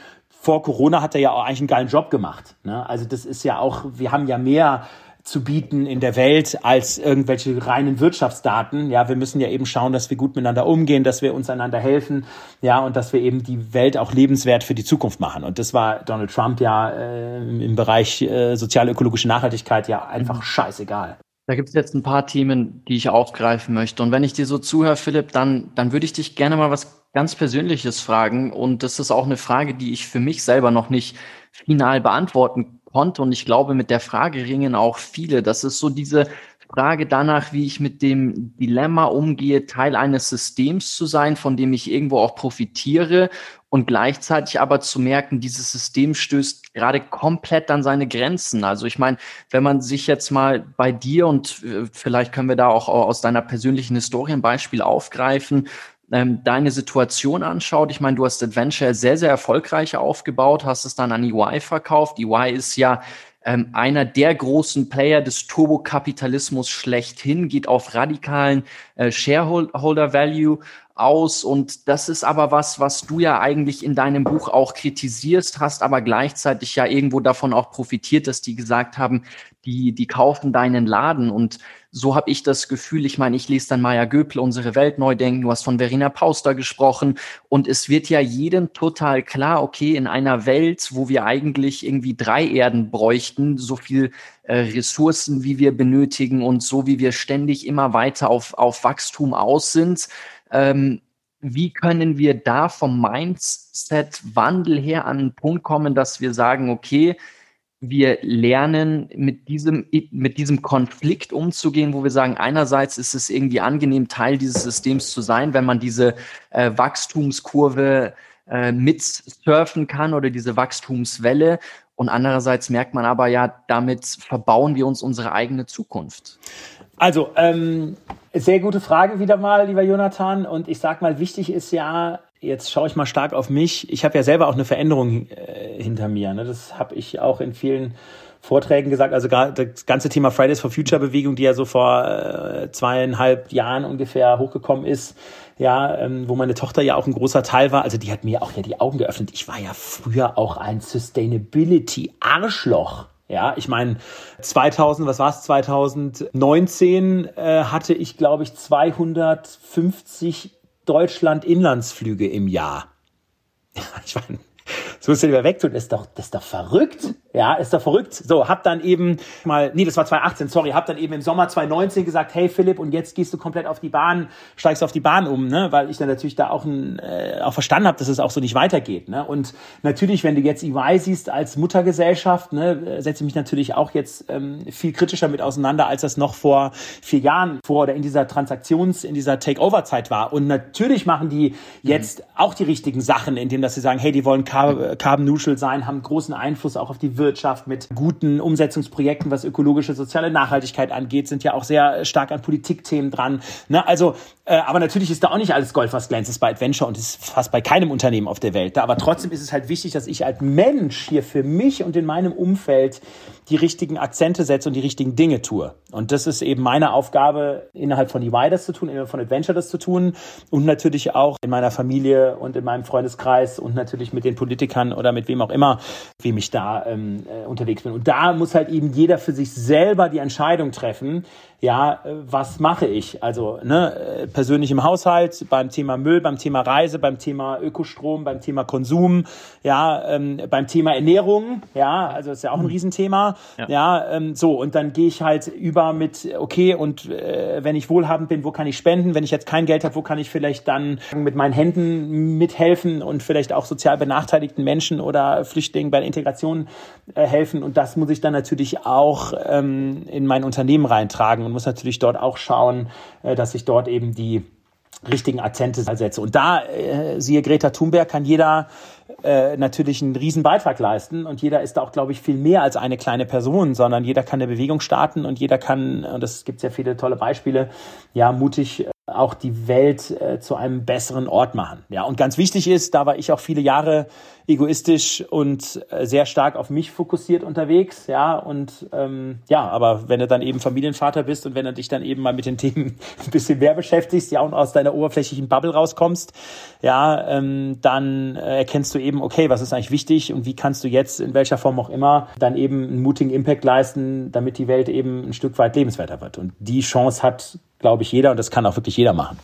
vor Corona hat er ja auch eigentlich einen geilen Job gemacht. Ne? Also das ist ja auch, wir haben ja mehr zu bieten in der Welt als irgendwelche reinen Wirtschaftsdaten. Ja, wir müssen ja eben schauen, dass wir gut miteinander umgehen, dass wir uns einander helfen, ja, und dass wir eben die Welt auch lebenswert für die Zukunft machen. Und das war Donald Trump ja äh, im Bereich äh, sozial-ökologische Nachhaltigkeit ja einfach scheißegal. Da gibt es jetzt ein paar Themen, die ich aufgreifen möchte. Und wenn ich dir so zuhöre, Philipp, dann, dann würde ich dich gerne mal was ganz Persönliches fragen. Und das ist auch eine Frage, die ich für mich selber noch nicht final beantworten konnte. Und ich glaube, mit der Frage ringen auch viele. Das ist so diese Frage danach, wie ich mit dem Dilemma umgehe, Teil eines Systems zu sein, von dem ich irgendwo auch profitiere und gleichzeitig aber zu merken, dieses System stößt gerade komplett an seine Grenzen. Also ich meine, wenn man sich jetzt mal bei dir und äh, vielleicht können wir da auch aus deiner persönlichen Historie ein Beispiel aufgreifen, ähm, deine Situation anschaut, ich meine, du hast Adventure sehr, sehr erfolgreich aufgebaut, hast es dann an EY verkauft. EY ist ja ähm, einer der großen Player des Turbokapitalismus schlechthin, geht auf radikalen äh, Shareholder Value aus. Und das ist aber was, was du ja eigentlich in deinem Buch auch kritisierst, hast aber gleichzeitig ja irgendwo davon auch profitiert, dass die gesagt haben, die, die kaufen deinen Laden. Und so habe ich das Gefühl, ich meine, ich lese dann Maya Göpel, unsere Welt neu denken, du hast von Verena Pauster gesprochen. Und es wird ja jedem total klar, okay, in einer Welt, wo wir eigentlich irgendwie drei Erden bräuchten, so viel äh, Ressourcen, wie wir benötigen und so wie wir ständig immer weiter auf, auf Wachstum aus sind, ähm, wie können wir da vom Mindset-Wandel her an einen Punkt kommen, dass wir sagen, okay, wir lernen mit diesem, mit diesem Konflikt umzugehen, wo wir sagen, einerseits ist es irgendwie angenehm, Teil dieses Systems zu sein, wenn man diese äh, Wachstumskurve äh, mitsurfen kann oder diese Wachstumswelle. Und andererseits merkt man aber ja, damit verbauen wir uns unsere eigene Zukunft. Also, ähm, sehr gute Frage wieder mal, lieber Jonathan. Und ich sag mal, wichtig ist ja, jetzt schaue ich mal stark auf mich. Ich habe ja selber auch eine Veränderung äh, hinter mir. Ne? Das habe ich auch in vielen Vorträgen gesagt. Also gerade das ganze Thema Fridays for Future Bewegung, die ja so vor äh, zweieinhalb Jahren ungefähr hochgekommen ist, ja, ähm, wo meine Tochter ja auch ein großer Teil war. Also die hat mir auch ja die Augen geöffnet. Ich war ja früher auch ein Sustainability Arschloch. Ja, ich meine, 2000, was war es, 2019 äh, hatte ich, glaube ich, 250 Deutschland-Inlandsflüge im Jahr. Ja, [laughs] ich meine, so ist ja lieber wegtun, das ist doch, das ist doch verrückt. Ja, ist doch verrückt. So, hab dann eben mal, nee, das war 2018, sorry, hab dann eben im Sommer 2019 gesagt, hey Philipp, und jetzt gehst du komplett auf die Bahn, steigst auf die Bahn um, ne? Weil ich dann natürlich da auch, ein, äh, auch verstanden habe, dass es auch so nicht weitergeht. Ne? Und natürlich, wenn du jetzt EY siehst als Muttergesellschaft, ne, setze ich mich natürlich auch jetzt ähm, viel kritischer mit auseinander, als das noch vor vier Jahren vor oder in dieser Transaktions-, in dieser Takeover-Zeit war. Und natürlich machen die jetzt mhm. auch die richtigen Sachen, indem dass sie sagen, hey, die wollen carbon neutral sein, haben großen Einfluss auch auf die Wirtschaft mit guten Umsetzungsprojekten, was ökologische, soziale Nachhaltigkeit angeht, sind ja auch sehr stark an Politikthemen dran. Ne? Also, äh, aber natürlich ist da auch nicht alles Gold, was glänzt, ist bei Adventure und ist fast bei keinem Unternehmen auf der Welt. Aber trotzdem ist es halt wichtig, dass ich als Mensch hier für mich und in meinem Umfeld die richtigen Akzente setze und die richtigen Dinge tue. Und das ist eben meine Aufgabe, innerhalb von EY das zu tun, innerhalb von Adventure das zu tun und natürlich auch in meiner Familie und in meinem Freundeskreis und natürlich mit den Politikern oder mit wem auch immer, wem ich da ähm, äh, unterwegs bin. Und da muss halt eben jeder für sich selber die Entscheidung treffen, ja, äh, was mache ich? Also ne, äh, persönlich im Haushalt, beim Thema Müll, beim Thema Reise, beim Thema Ökostrom, beim Thema Konsum, ja, ähm, beim Thema Ernährung, ja, also ist ja auch ein mhm. Ja, ja ähm, so und dann gehe ich halt über mit, okay, und äh, wenn ich wohlhabend bin, wo kann ich spenden? Wenn ich jetzt kein Geld habe, wo kann ich vielleicht dann mit meinen Händen mithelfen und vielleicht auch sozial benachteiligten Menschen oder Flüchtlingen bei der Integration äh, helfen? Und das muss ich dann natürlich auch ähm, in mein Unternehmen reintragen und muss natürlich dort auch schauen, äh, dass ich dort eben die richtigen Akzente setze. Und da, äh, siehe Greta Thunberg, kann jeder äh, natürlich einen riesen Beitrag leisten und jeder ist da auch, glaube ich, viel mehr als eine kleine Person, sondern jeder kann eine Bewegung starten und jeder kann, und das gibt ja viele tolle Beispiele, ja, mutig auch die Welt äh, zu einem besseren Ort machen. Ja, und ganz wichtig ist, da war ich auch viele Jahre egoistisch und äh, sehr stark auf mich fokussiert unterwegs. Ja, und ähm, ja, aber wenn du dann eben Familienvater bist und wenn du dich dann eben mal mit den [laughs] Themen ein bisschen mehr beschäftigst, ja, und aus deiner oberflächlichen Bubble rauskommst, ja, ähm, dann äh, erkennst du eben, okay, was ist eigentlich wichtig und wie kannst du jetzt in welcher Form auch immer dann eben einen mutigen Impact leisten, damit die Welt eben ein Stück weit lebenswerter wird. Und die Chance hat glaube ich, jeder und das kann auch wirklich jeder machen.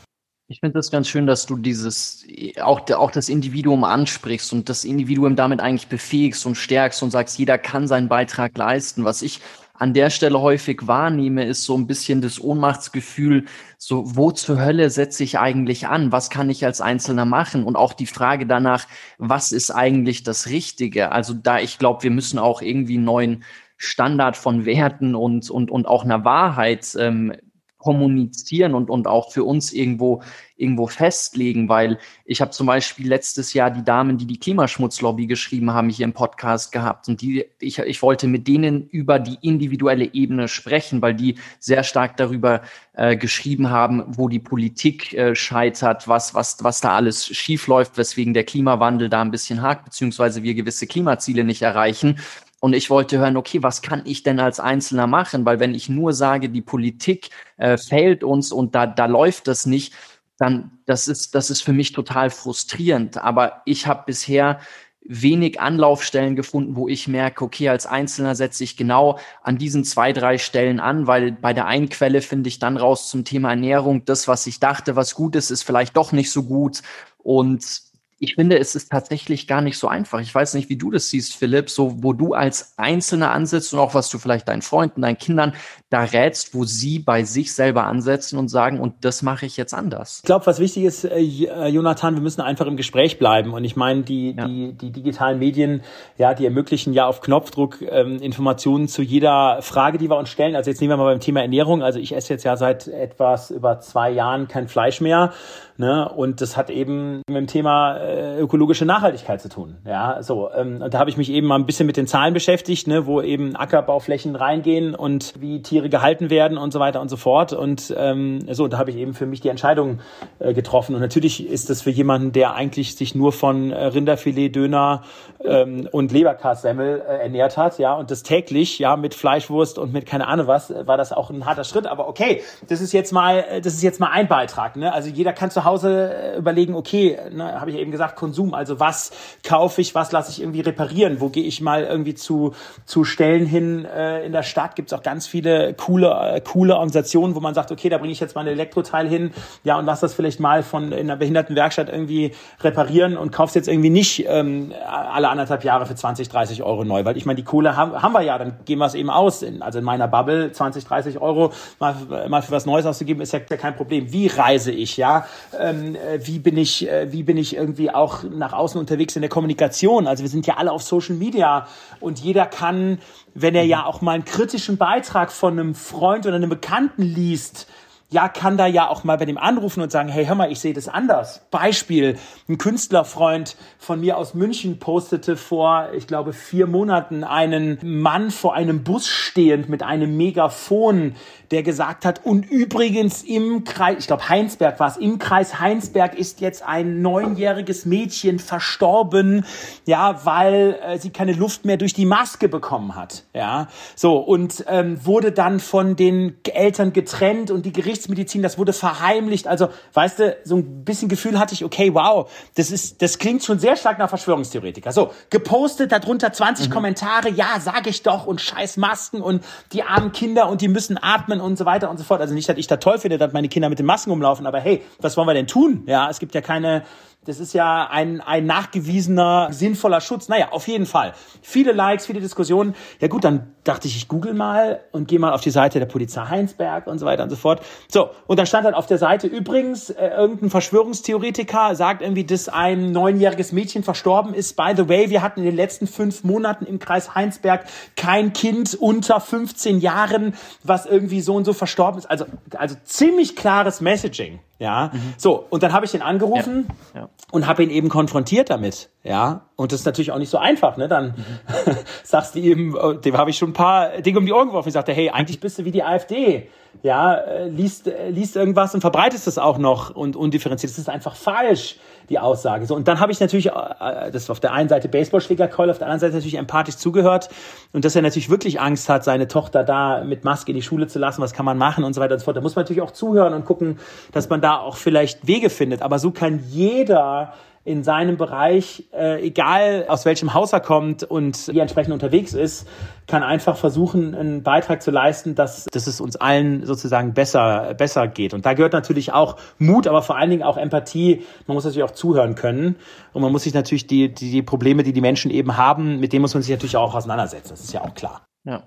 Ich finde das ganz schön, dass du dieses, auch, auch das Individuum ansprichst und das Individuum damit eigentlich befähigst und stärkst und sagst, jeder kann seinen Beitrag leisten. Was ich an der Stelle häufig wahrnehme, ist so ein bisschen das Ohnmachtsgefühl, so, wo zur Hölle setze ich eigentlich an? Was kann ich als Einzelner machen? Und auch die Frage danach, was ist eigentlich das Richtige? Also da, ich glaube, wir müssen auch irgendwie einen neuen Standard von Werten und, und, und auch einer Wahrheit ähm, kommunizieren und, und auch für uns irgendwo, irgendwo festlegen, weil ich habe zum Beispiel letztes Jahr die Damen, die die Klimaschmutzlobby geschrieben haben, hier im Podcast gehabt und die, ich, ich wollte mit denen über die individuelle Ebene sprechen, weil die sehr stark darüber äh, geschrieben haben, wo die Politik äh, scheitert, was, was, was da alles schief läuft, weswegen der Klimawandel da ein bisschen hakt, beziehungsweise wir gewisse Klimaziele nicht erreichen. Und ich wollte hören, okay, was kann ich denn als Einzelner machen? Weil wenn ich nur sage, die Politik äh, fehlt uns und da, da läuft das nicht, dann das ist, das ist für mich total frustrierend. Aber ich habe bisher wenig Anlaufstellen gefunden, wo ich merke, okay, als Einzelner setze ich genau an diesen zwei, drei Stellen an, weil bei der einen Quelle finde ich dann raus zum Thema Ernährung, das, was ich dachte, was gut ist, ist vielleicht doch nicht so gut. Und ich finde, es ist tatsächlich gar nicht so einfach. Ich weiß nicht, wie du das siehst, Philipp, so wo du als Einzelner ansetzt und auch was du vielleicht deinen Freunden, deinen Kindern da rätst, wo sie bei sich selber ansetzen und sagen, und das mache ich jetzt anders. Ich glaube, was wichtig ist, äh, äh, Jonathan, wir müssen einfach im Gespräch bleiben. Und ich meine, die, ja. die, die digitalen Medien, ja, die ermöglichen ja auf Knopfdruck ähm, Informationen zu jeder Frage, die wir uns stellen. Also jetzt nehmen wir mal beim Thema Ernährung. Also ich esse jetzt ja seit etwas über zwei Jahren kein Fleisch mehr. Ne? Und das hat eben mit dem Thema äh, ökologische Nachhaltigkeit zu tun. Ja, so. Ähm, und da habe ich mich eben mal ein bisschen mit den Zahlen beschäftigt, ne, wo eben Ackerbauflächen reingehen und wie Tiere gehalten werden und so weiter und so fort. Und ähm, so, da habe ich eben für mich die Entscheidung äh, getroffen. Und natürlich ist das für jemanden, der eigentlich sich nur von äh, Rinderfilet, Döner ähm, und Leberkassemmel äh, ernährt hat, ja, und das täglich, ja, mit Fleischwurst und mit keine Ahnung was, war das auch ein harter Schritt. Aber okay, das ist jetzt mal, das ist jetzt mal ein Beitrag. Ne? Also jeder kann zu Hause äh, überlegen, okay, ne, habe ich eben gesagt, Konsum. Also was kaufe ich, was lasse ich irgendwie reparieren? Wo gehe ich mal irgendwie zu, zu Stellen hin äh, in der Stadt? Gibt es auch ganz viele coole, äh, coole Organisationen, wo man sagt, okay, da bringe ich jetzt mal ein Elektroteil hin, ja, und lass das vielleicht mal von in einer Behindertenwerkstatt irgendwie reparieren und kauf's jetzt irgendwie nicht ähm, alle anderthalb Jahre für 20, 30 Euro neu. Weil ich meine, die Kohle haben, haben wir ja, dann gehen wir es eben aus. In, also in meiner Bubble 20, 30 Euro mal, mal für was Neues auszugeben, ist ja kein Problem. Wie reise ich, ja? Ähm, äh, wie bin ich, äh, wie bin ich irgendwie auch nach außen unterwegs in der Kommunikation? Also wir sind ja alle auf Social Media und jeder kann, wenn er ja auch mal einen kritischen Beitrag von einem Freund oder einem Bekannten liest, ja, kann da ja auch mal bei dem anrufen und sagen, hey, hör mal, ich sehe das anders. Beispiel, ein Künstlerfreund von mir aus München postete vor, ich glaube, vier Monaten einen Mann vor einem Bus stehend mit einem Megafon, der gesagt hat, und übrigens im Kreis, ich glaube Heinsberg war es, im Kreis Heinsberg ist jetzt ein neunjähriges Mädchen verstorben, ja, weil äh, sie keine Luft mehr durch die Maske bekommen hat, ja, so und ähm, wurde dann von den Eltern getrennt und die Gerichtsmedizin, das wurde verheimlicht, also weißt du, so ein bisschen Gefühl hatte ich, okay, wow, das ist, das klingt schon sehr stark nach Verschwörungstheoretiker. So gepostet, darunter 20 mhm. Kommentare, ja, sage ich doch und scheiß Masken und die armen Kinder und die müssen atmen und so weiter und so fort. Also nicht, dass ich da toll finde, dass meine Kinder mit den Masken umlaufen, aber hey, was wollen wir denn tun? Ja, es gibt ja keine, das ist ja ein, ein nachgewiesener, sinnvoller Schutz. Naja, auf jeden Fall. Viele Likes, viele Diskussionen. Ja gut, dann dachte ich, ich google mal und gehe mal auf die Seite der Polizei Heinsberg und so weiter und so fort. So, und dann stand halt auf der Seite übrigens, äh, irgendein Verschwörungstheoretiker sagt irgendwie, dass ein neunjähriges Mädchen verstorben ist. By the way, wir hatten in den letzten fünf Monaten im Kreis Heinsberg kein Kind unter 15 Jahren, was irgendwie so und so verstorben ist. Also, also ziemlich klares Messaging. Ja, mhm. so und dann habe ich ihn angerufen ja. Ja. und habe ihn eben konfrontiert damit. Ja, und das ist natürlich auch nicht so einfach. Ne, dann mhm. [laughs] sagst du ihm, oh, dem habe ich schon ein paar Dinge um die Ohren geworfen. Ich sagte, hey, eigentlich bist du wie die AfD. Ja, äh, liest äh, liest irgendwas und verbreitest es auch noch und undifferenziert. Das ist einfach falsch die Aussage. So und dann habe ich natürlich, äh, das auf der einen Seite Baseballschlägerkeule, auf der anderen Seite natürlich empathisch zugehört und dass er natürlich wirklich Angst hat, seine Tochter da mit Maske in die Schule zu lassen. Was kann man machen und so weiter und so fort. Da muss man natürlich auch zuhören und gucken, dass man da auch vielleicht Wege findet. Aber so kann jeder in seinem Bereich, äh, egal aus welchem Haus er kommt und wie entsprechend unterwegs ist, kann einfach versuchen, einen Beitrag zu leisten, dass, dass es uns allen sozusagen besser, besser geht. Und da gehört natürlich auch Mut, aber vor allen Dingen auch Empathie. Man muss natürlich auch zuhören können. Und man muss sich natürlich die, die, die Probleme, die die Menschen eben haben, mit denen muss man sich natürlich auch auseinandersetzen. Das ist ja auch klar. Ja.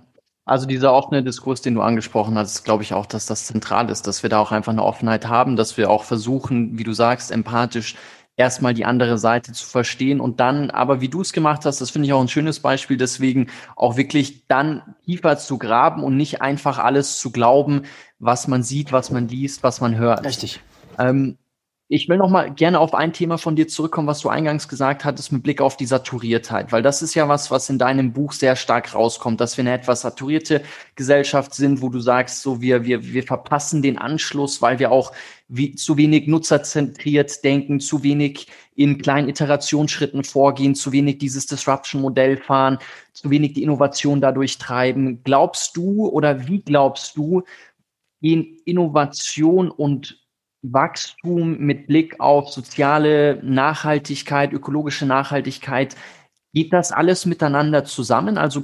Also dieser offene Diskurs, den du angesprochen hast, glaube ich auch, dass das zentral ist, dass wir da auch einfach eine Offenheit haben, dass wir auch versuchen, wie du sagst, empathisch erstmal die andere Seite zu verstehen und dann, aber wie du es gemacht hast, das finde ich auch ein schönes Beispiel, deswegen auch wirklich dann tiefer zu graben und nicht einfach alles zu glauben, was man sieht, was man liest, was man hört. Richtig. Ähm, ich will noch mal gerne auf ein Thema von dir zurückkommen, was du eingangs gesagt hattest mit Blick auf die Saturiertheit, weil das ist ja was, was in deinem Buch sehr stark rauskommt, dass wir eine etwas saturierte Gesellschaft sind, wo du sagst, so wir wir wir verpassen den Anschluss, weil wir auch wie, zu wenig nutzerzentriert denken, zu wenig in kleinen Iterationsschritten vorgehen, zu wenig dieses Disruption-Modell fahren, zu wenig die Innovation dadurch treiben. Glaubst du oder wie glaubst du, gehen Innovation und Wachstum mit Blick auf soziale Nachhaltigkeit, ökologische Nachhaltigkeit, geht das alles miteinander zusammen? Also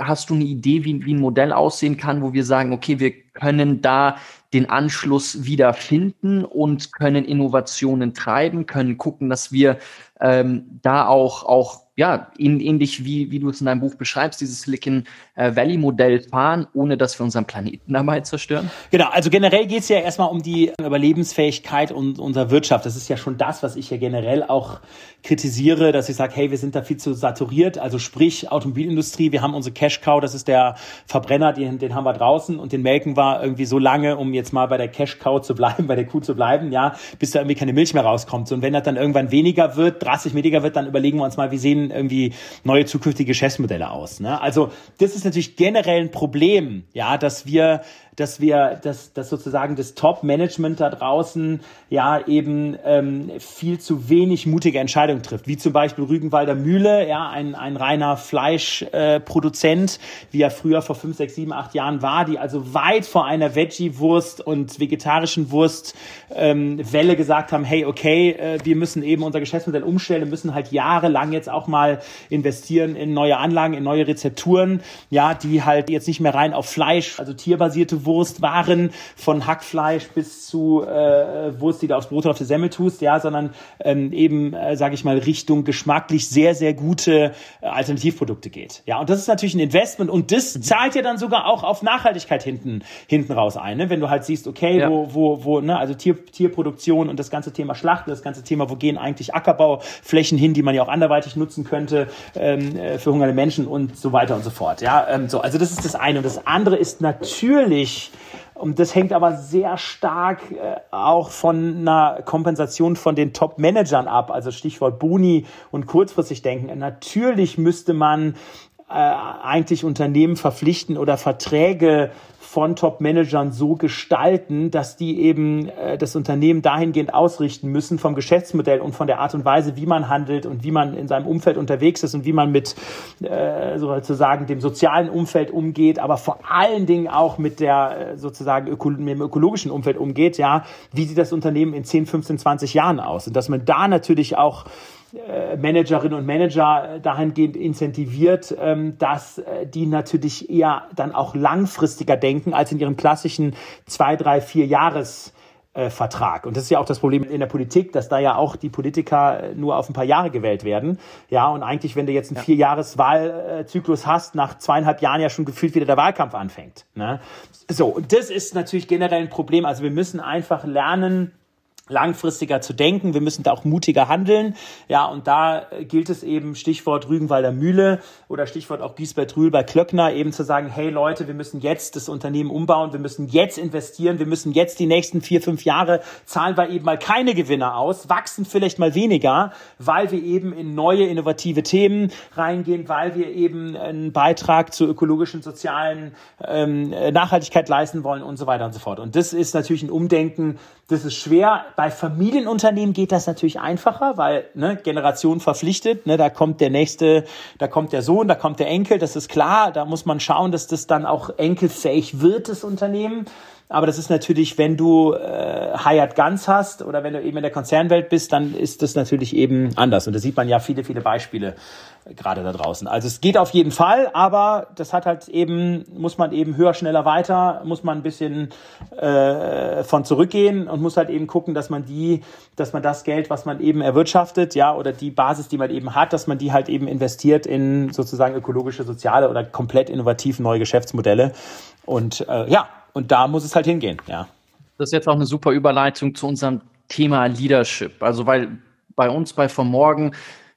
hast du eine Idee, wie, wie ein Modell aussehen kann, wo wir sagen, okay, wir können da den Anschluss wieder finden und können Innovationen treiben, können gucken, dass wir ähm, da auch, auch ja, ähnlich wie, wie du es in deinem Buch beschreibst, dieses Silicon äh, Valley Modell fahren, ohne dass wir unseren Planeten [laughs] dabei zerstören? Genau, also generell geht es ja erstmal um die Überlebensfähigkeit und unserer Wirtschaft. Das ist ja schon das, was ich ja generell auch kritisiere, dass ich sage, hey, wir sind da viel zu saturiert. Also sprich Automobilindustrie, wir haben unsere Cash Cow, das ist der Verbrenner, den, den haben wir draußen und den melken wir irgendwie so lange, um jetzt mal bei der Cash Cow zu bleiben, [laughs] bei der Kuh zu bleiben, ja, bis da irgendwie keine Milch mehr rauskommt. Und wenn das dann irgendwann weniger wird, drastisch weniger wird, dann überlegen wir uns mal, wie sehen irgendwie neue zukünftige Geschäftsmodelle aus. Ne? Also das ist natürlich generell ein Problem, ja, dass wir dass wir, dass, dass sozusagen das Top-Management da draußen ja eben ähm, viel zu wenig mutige Entscheidungen trifft. Wie zum Beispiel Rügenwalder Mühle, ja, ein, ein reiner Fleischproduzent, äh, wie er früher vor fünf, sechs, sieben, acht Jahren war, die also weit vor einer Veggie-Wurst und vegetarischen Wurst ähm, Welle gesagt haben, hey, okay, äh, wir müssen eben unser Geschäftsmodell umstellen, müssen halt jahrelang jetzt auch mal investieren in neue Anlagen, in neue Rezepturen, ja, die halt jetzt nicht mehr rein auf Fleisch, also tierbasierte Wurst waren, von Hackfleisch bis zu äh, Wurst, die du aufs Brot oder auf die Semmel tust, ja, sondern ähm, eben, äh, sage ich mal, Richtung geschmacklich sehr, sehr gute äh, Alternativprodukte geht. Ja, und das ist natürlich ein Investment und das zahlt ja dann sogar auch auf Nachhaltigkeit hinten, hinten raus ein. Ne? Wenn du halt siehst, okay, ja. wo, wo, wo, ne, also Tier, Tierproduktion und das ganze Thema Schlachten, das ganze Thema, wo gehen eigentlich Ackerbauflächen hin, die man ja auch anderweitig nutzen könnte ähm, äh, für hungernde Menschen und so weiter und so fort. Ja, ähm, so, also das ist das eine. Und das andere ist natürlich, und das hängt aber sehr stark äh, auch von einer Kompensation von den Top-Managern ab, also Stichwort Boni und kurzfristig denken. Natürlich müsste man äh, eigentlich Unternehmen verpflichten oder Verträge von Top-Managern so gestalten, dass die eben äh, das Unternehmen dahingehend ausrichten müssen vom Geschäftsmodell und von der Art und Weise, wie man handelt und wie man in seinem Umfeld unterwegs ist und wie man mit äh, sozusagen dem sozialen Umfeld umgeht, aber vor allen Dingen auch mit der äh, sozusagen öko mit dem ökologischen Umfeld umgeht, ja, wie sieht das Unternehmen in 10, 15, 20 Jahren aus? Und dass man da natürlich auch Managerinnen und Manager dahingehend incentiviert, ähm, dass äh, die natürlich eher dann auch langfristiger denken als in ihrem klassischen zwei, drei, vier Jahres äh, Vertrag. Und das ist ja auch das Problem in der Politik, dass da ja auch die Politiker nur auf ein paar Jahre gewählt werden. Ja, und eigentlich, wenn du jetzt einen ja. Vierjahres-Wahlzyklus hast, nach zweieinhalb Jahren ja schon gefühlt wieder der Wahlkampf anfängt. Ne? So, und das ist natürlich generell ein Problem. Also wir müssen einfach lernen, langfristiger zu denken. Wir müssen da auch mutiger handeln. Ja, und da gilt es eben, Stichwort Rügenwalder Mühle oder Stichwort auch Giesbert Rühl bei Klöckner, eben zu sagen, hey Leute, wir müssen jetzt das Unternehmen umbauen, wir müssen jetzt investieren, wir müssen jetzt die nächsten vier, fünf Jahre zahlen wir eben mal keine Gewinne aus, wachsen vielleicht mal weniger, weil wir eben in neue innovative Themen reingehen, weil wir eben einen Beitrag zur ökologischen, sozialen ähm, Nachhaltigkeit leisten wollen und so weiter und so fort. Und das ist natürlich ein Umdenken, das ist schwer. Bei Familienunternehmen geht das natürlich einfacher, weil ne, Generation verpflichtet. Ne, da kommt der nächste, da kommt der Sohn, da kommt der Enkel. Das ist klar. Da muss man schauen, dass das dann auch enkelfähig wird, das Unternehmen. Aber das ist natürlich, wenn du äh, Hired Guns hast oder wenn du eben in der Konzernwelt bist, dann ist das natürlich eben anders. Und da sieht man ja viele, viele Beispiele äh, gerade da draußen. Also es geht auf jeden Fall, aber das hat halt eben, muss man eben höher, schneller, weiter, muss man ein bisschen äh, von zurückgehen und muss halt eben gucken, dass man die, dass man das Geld, was man eben erwirtschaftet, ja, oder die Basis, die man eben hat, dass man die halt eben investiert in sozusagen ökologische, soziale oder komplett innovativ neue Geschäftsmodelle. Und äh, ja, und da muss es halt hingehen, ja. Das ist jetzt auch eine super Überleitung zu unserem Thema Leadership. Also, weil bei uns bei Von Morgen,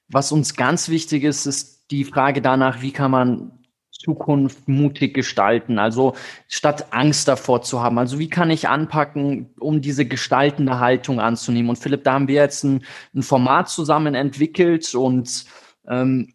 was uns ganz wichtig ist, ist die Frage danach, wie kann man Zukunft mutig gestalten? Also statt Angst davor zu haben. Also wie kann ich anpacken, um diese gestaltende Haltung anzunehmen? Und Philipp, da haben wir jetzt ein, ein Format zusammen entwickelt und ähm,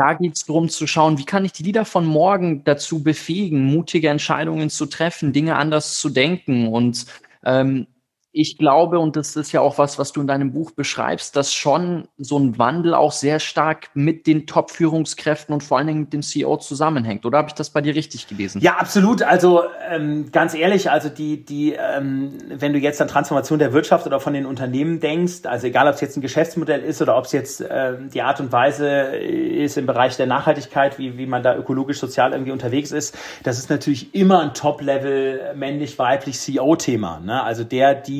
da geht es darum zu schauen, wie kann ich die Lieder von morgen dazu befähigen, mutige Entscheidungen zu treffen, Dinge anders zu denken. Und ähm, ich glaube, und das ist ja auch was, was du in deinem Buch beschreibst, dass schon so ein Wandel auch sehr stark mit den Top-Führungskräften und vor allen Dingen mit dem CEO zusammenhängt. Oder habe ich das bei dir richtig gelesen? Ja, absolut. Also ähm, ganz ehrlich, also die, die, ähm, wenn du jetzt an Transformation der Wirtschaft oder von den Unternehmen denkst, also egal, ob es jetzt ein Geschäftsmodell ist oder ob es jetzt ähm, die Art und Weise ist im Bereich der Nachhaltigkeit, wie, wie man da ökologisch, sozial irgendwie unterwegs ist, das ist natürlich immer ein Top-Level männlich-weiblich CEO-Thema. Ne? Also der, die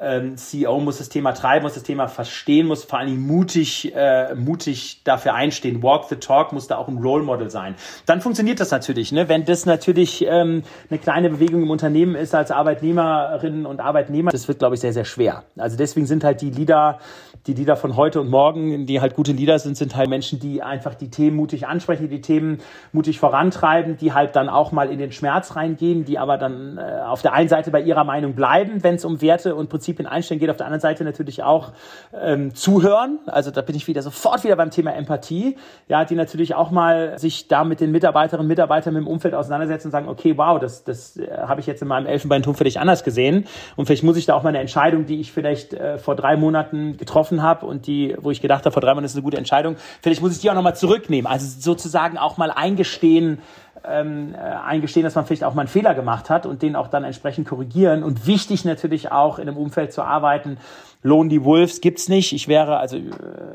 ähm, CEO muss das Thema treiben, muss das Thema verstehen, muss vor allen Dingen mutig, äh, mutig dafür einstehen. Walk the talk muss da auch ein Role Model sein. Dann funktioniert das natürlich. Ne? Wenn das natürlich ähm, eine kleine Bewegung im Unternehmen ist als Arbeitnehmerinnen und Arbeitnehmer, das wird, glaube ich, sehr, sehr schwer. Also deswegen sind halt die Leader, die Leader von heute und morgen, die halt gute Leader sind, sind halt Menschen, die einfach die Themen mutig ansprechen, die Themen mutig vorantreiben, die halt dann auch mal in den Schmerz reingehen, die aber dann äh, auf der einen Seite bei ihrer Meinung bleiben, wenn es um Werte und Prinzipien einstellen geht. Auf der anderen Seite natürlich auch ähm, zuhören. Also da bin ich wieder sofort wieder beim Thema Empathie. Ja, die natürlich auch mal sich da mit den Mitarbeiterinnen und Mitarbeitern mit Umfeld auseinandersetzen und sagen, okay, wow, das, das äh, habe ich jetzt in meinem Elfenbeinturm völlig anders gesehen. Und vielleicht muss ich da auch mal eine Entscheidung, die ich vielleicht äh, vor drei Monaten getroffen habe und die, wo ich gedacht habe, vor drei Monaten ist eine gute Entscheidung, vielleicht muss ich die auch nochmal zurücknehmen. Also sozusagen auch mal eingestehen, ähm, äh, eingestehen, dass man vielleicht auch mal einen Fehler gemacht hat und den auch dann entsprechend korrigieren. Und wichtig natürlich auch in einem Umfeld zu arbeiten. Die Wolves gibt's nicht. Ich wäre, also äh,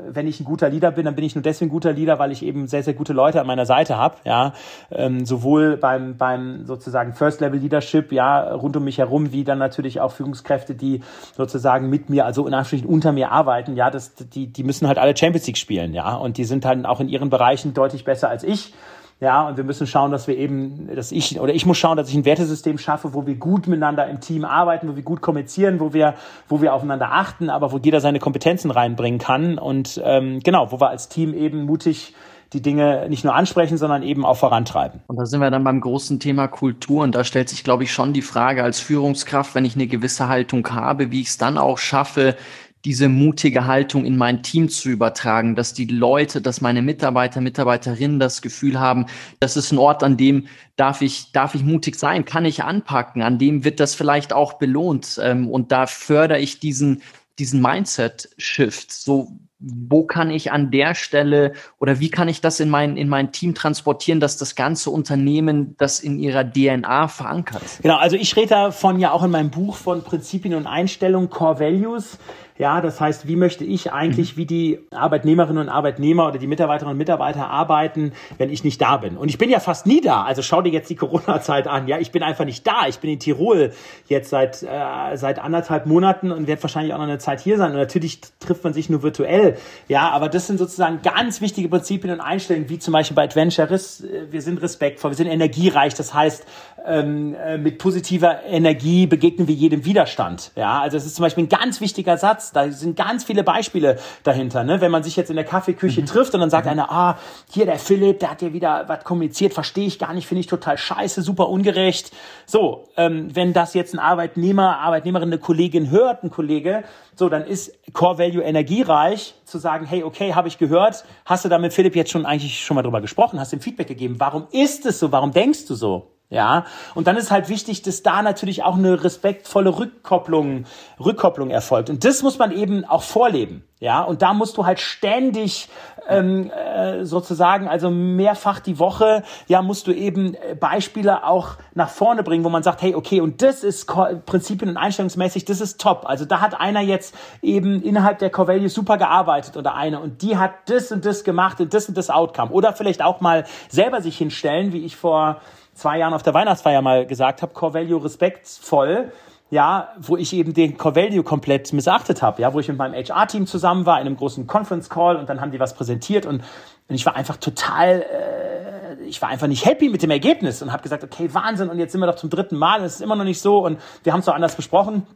wenn ich ein guter Leader bin, dann bin ich nur deswegen guter Leader, weil ich eben sehr, sehr gute Leute an meiner Seite habe. Ja, ähm, sowohl beim, beim sozusagen First Level Leadership, ja, rund um mich herum, wie dann natürlich auch Führungskräfte, die sozusagen mit mir, also in Anführungsstrichen unter mir arbeiten. Ja, das, die, die müssen halt alle Champions League spielen. Ja, und die sind halt auch in ihren Bereichen deutlich besser als ich. Ja, und wir müssen schauen, dass wir eben, dass ich, oder ich muss schauen, dass ich ein Wertesystem schaffe, wo wir gut miteinander im Team arbeiten, wo wir gut kommunizieren, wo wir, wo wir aufeinander achten, aber wo jeder seine Kompetenzen reinbringen kann und ähm, genau, wo wir als Team eben mutig die Dinge nicht nur ansprechen, sondern eben auch vorantreiben. Und da sind wir dann beim großen Thema Kultur und da stellt sich, glaube ich, schon die Frage als Führungskraft, wenn ich eine gewisse Haltung habe, wie ich es dann auch schaffe, diese mutige Haltung in mein Team zu übertragen, dass die Leute, dass meine Mitarbeiter, Mitarbeiterinnen das Gefühl haben, das ist ein Ort, an dem darf ich, darf ich mutig sein, kann ich anpacken, an dem wird das vielleicht auch belohnt ähm, und da fördere ich diesen, diesen Mindset-Shift. So, wo kann ich an der Stelle oder wie kann ich das in mein, in mein Team transportieren, dass das ganze Unternehmen das in ihrer DNA verankert? Genau, also ich rede davon ja auch in meinem Buch von Prinzipien und Einstellungen, Core Values. Ja, das heißt, wie möchte ich eigentlich, mhm. wie die Arbeitnehmerinnen und Arbeitnehmer oder die Mitarbeiterinnen und Mitarbeiter arbeiten, wenn ich nicht da bin? Und ich bin ja fast nie da. Also schau dir jetzt die Corona-Zeit an. Ja, ich bin einfach nicht da. Ich bin in Tirol jetzt seit, äh, seit anderthalb Monaten und werde wahrscheinlich auch noch eine Zeit hier sein. Und natürlich trifft man sich nur virtuell. Ja, aber das sind sozusagen ganz wichtige Prinzipien und Einstellungen, wie zum Beispiel bei Adventurous. Äh, wir sind respektvoll, wir sind energiereich. Das heißt, ähm, äh, mit positiver Energie begegnen wir jedem Widerstand. Ja, also es ist zum Beispiel ein ganz wichtiger Satz. Da sind ganz viele Beispiele dahinter. Ne? Wenn man sich jetzt in der Kaffeeküche mhm. trifft und dann sagt mhm. einer, ah, hier der Philipp, der hat dir wieder was kommuniziert, verstehe ich gar nicht, finde ich total scheiße, super ungerecht. So, ähm, wenn das jetzt ein Arbeitnehmer, Arbeitnehmerin, eine Kollegin hört, ein Kollege, so, dann ist Core Value energiereich zu sagen, hey, okay, habe ich gehört, hast du da mit Philipp jetzt schon eigentlich schon mal drüber gesprochen, hast ihm Feedback gegeben, warum ist es so, warum denkst du so? Ja, und dann ist halt wichtig, dass da natürlich auch eine respektvolle Rückkopplung, Rückkopplung erfolgt. Und das muss man eben auch vorleben. Ja, und da musst du halt ständig ähm, äh, sozusagen, also mehrfach die Woche, ja, musst du eben äh, Beispiele auch nach vorne bringen, wo man sagt, hey, okay, und das ist Prinzipien und einstellungsmäßig, das ist top. Also da hat einer jetzt eben innerhalb der Core Values super gearbeitet oder eine und die hat das und das gemacht und das und das Outcome. Oder vielleicht auch mal selber sich hinstellen, wie ich vor zwei Jahren auf der Weihnachtsfeier mal gesagt habe, Core Value respektvoll, ja, wo ich eben den Core Value komplett missachtet habe, ja, wo ich mit meinem HR-Team zusammen war in einem großen Conference Call und dann haben die was präsentiert und, und ich war einfach total, äh, ich war einfach nicht happy mit dem Ergebnis und habe gesagt, okay, Wahnsinn und jetzt sind wir doch zum dritten Mal es ist immer noch nicht so und wir haben es doch anders besprochen.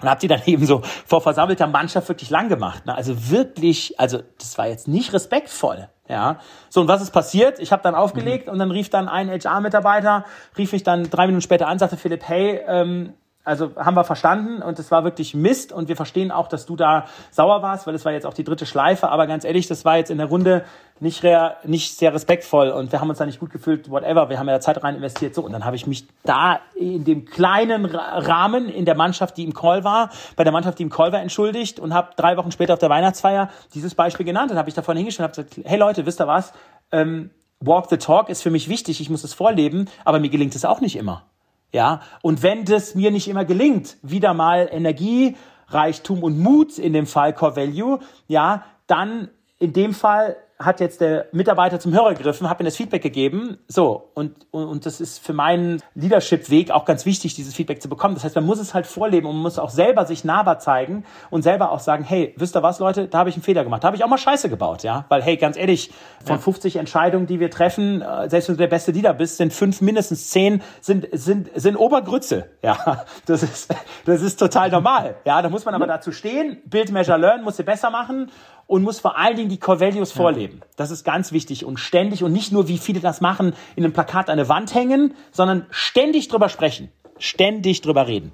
Und habt ihr dann [laughs] eben so vor versammelter Mannschaft wirklich lang gemacht. Ne? Also wirklich, also das war jetzt nicht respektvoll. Ja. So, und was ist passiert? Ich habe dann aufgelegt mhm. und dann rief dann ein HR-Mitarbeiter, rief mich dann drei Minuten später an, sagte Philipp, hey, ähm, also haben wir verstanden und es war wirklich Mist und wir verstehen auch, dass du da sauer warst, weil es war jetzt auch die dritte Schleife, aber ganz ehrlich, das war jetzt in der Runde nicht, rea, nicht sehr respektvoll und wir haben uns da nicht gut gefühlt, whatever, wir haben ja Zeit rein investiert, so und dann habe ich mich da in dem kleinen Rahmen in der Mannschaft, die im Call war, bei der Mannschaft, die im Call war, entschuldigt und habe drei Wochen später auf der Weihnachtsfeier dieses Beispiel genannt und habe ich davon hingestellt und habe gesagt, hey Leute, wisst ihr was, ähm, Walk the Talk ist für mich wichtig, ich muss es vorleben, aber mir gelingt es auch nicht immer. Ja, und wenn das mir nicht immer gelingt, wieder mal Energie, Reichtum und Mut in dem Fall Core Value, ja, dann in dem Fall hat jetzt der Mitarbeiter zum Hörer gegriffen, hat mir das Feedback gegeben. So, und, und, und das ist für meinen Leadership-Weg auch ganz wichtig, dieses Feedback zu bekommen. Das heißt, man muss es halt vorleben und man muss auch selber sich nahbar zeigen und selber auch sagen, hey, wisst ihr was, Leute, da habe ich einen Fehler gemacht. Da habe ich auch mal Scheiße gebaut, ja. Weil, hey, ganz ehrlich, von ja. 50 Entscheidungen, die wir treffen, äh, selbst wenn du der beste Leader bist, sind fünf, mindestens zehn, sind, sind, sind Obergrütze. [laughs] Ja, das ist, das ist total normal. Ja, da muss man aber dazu stehen, Build, Measure, Learn, muss sie besser machen und muss vor allen Dingen die Core Values vorleben. Das ist ganz wichtig und ständig und nicht nur, wie viele das machen, in einem Plakat an eine Wand hängen, sondern ständig drüber sprechen, ständig drüber reden.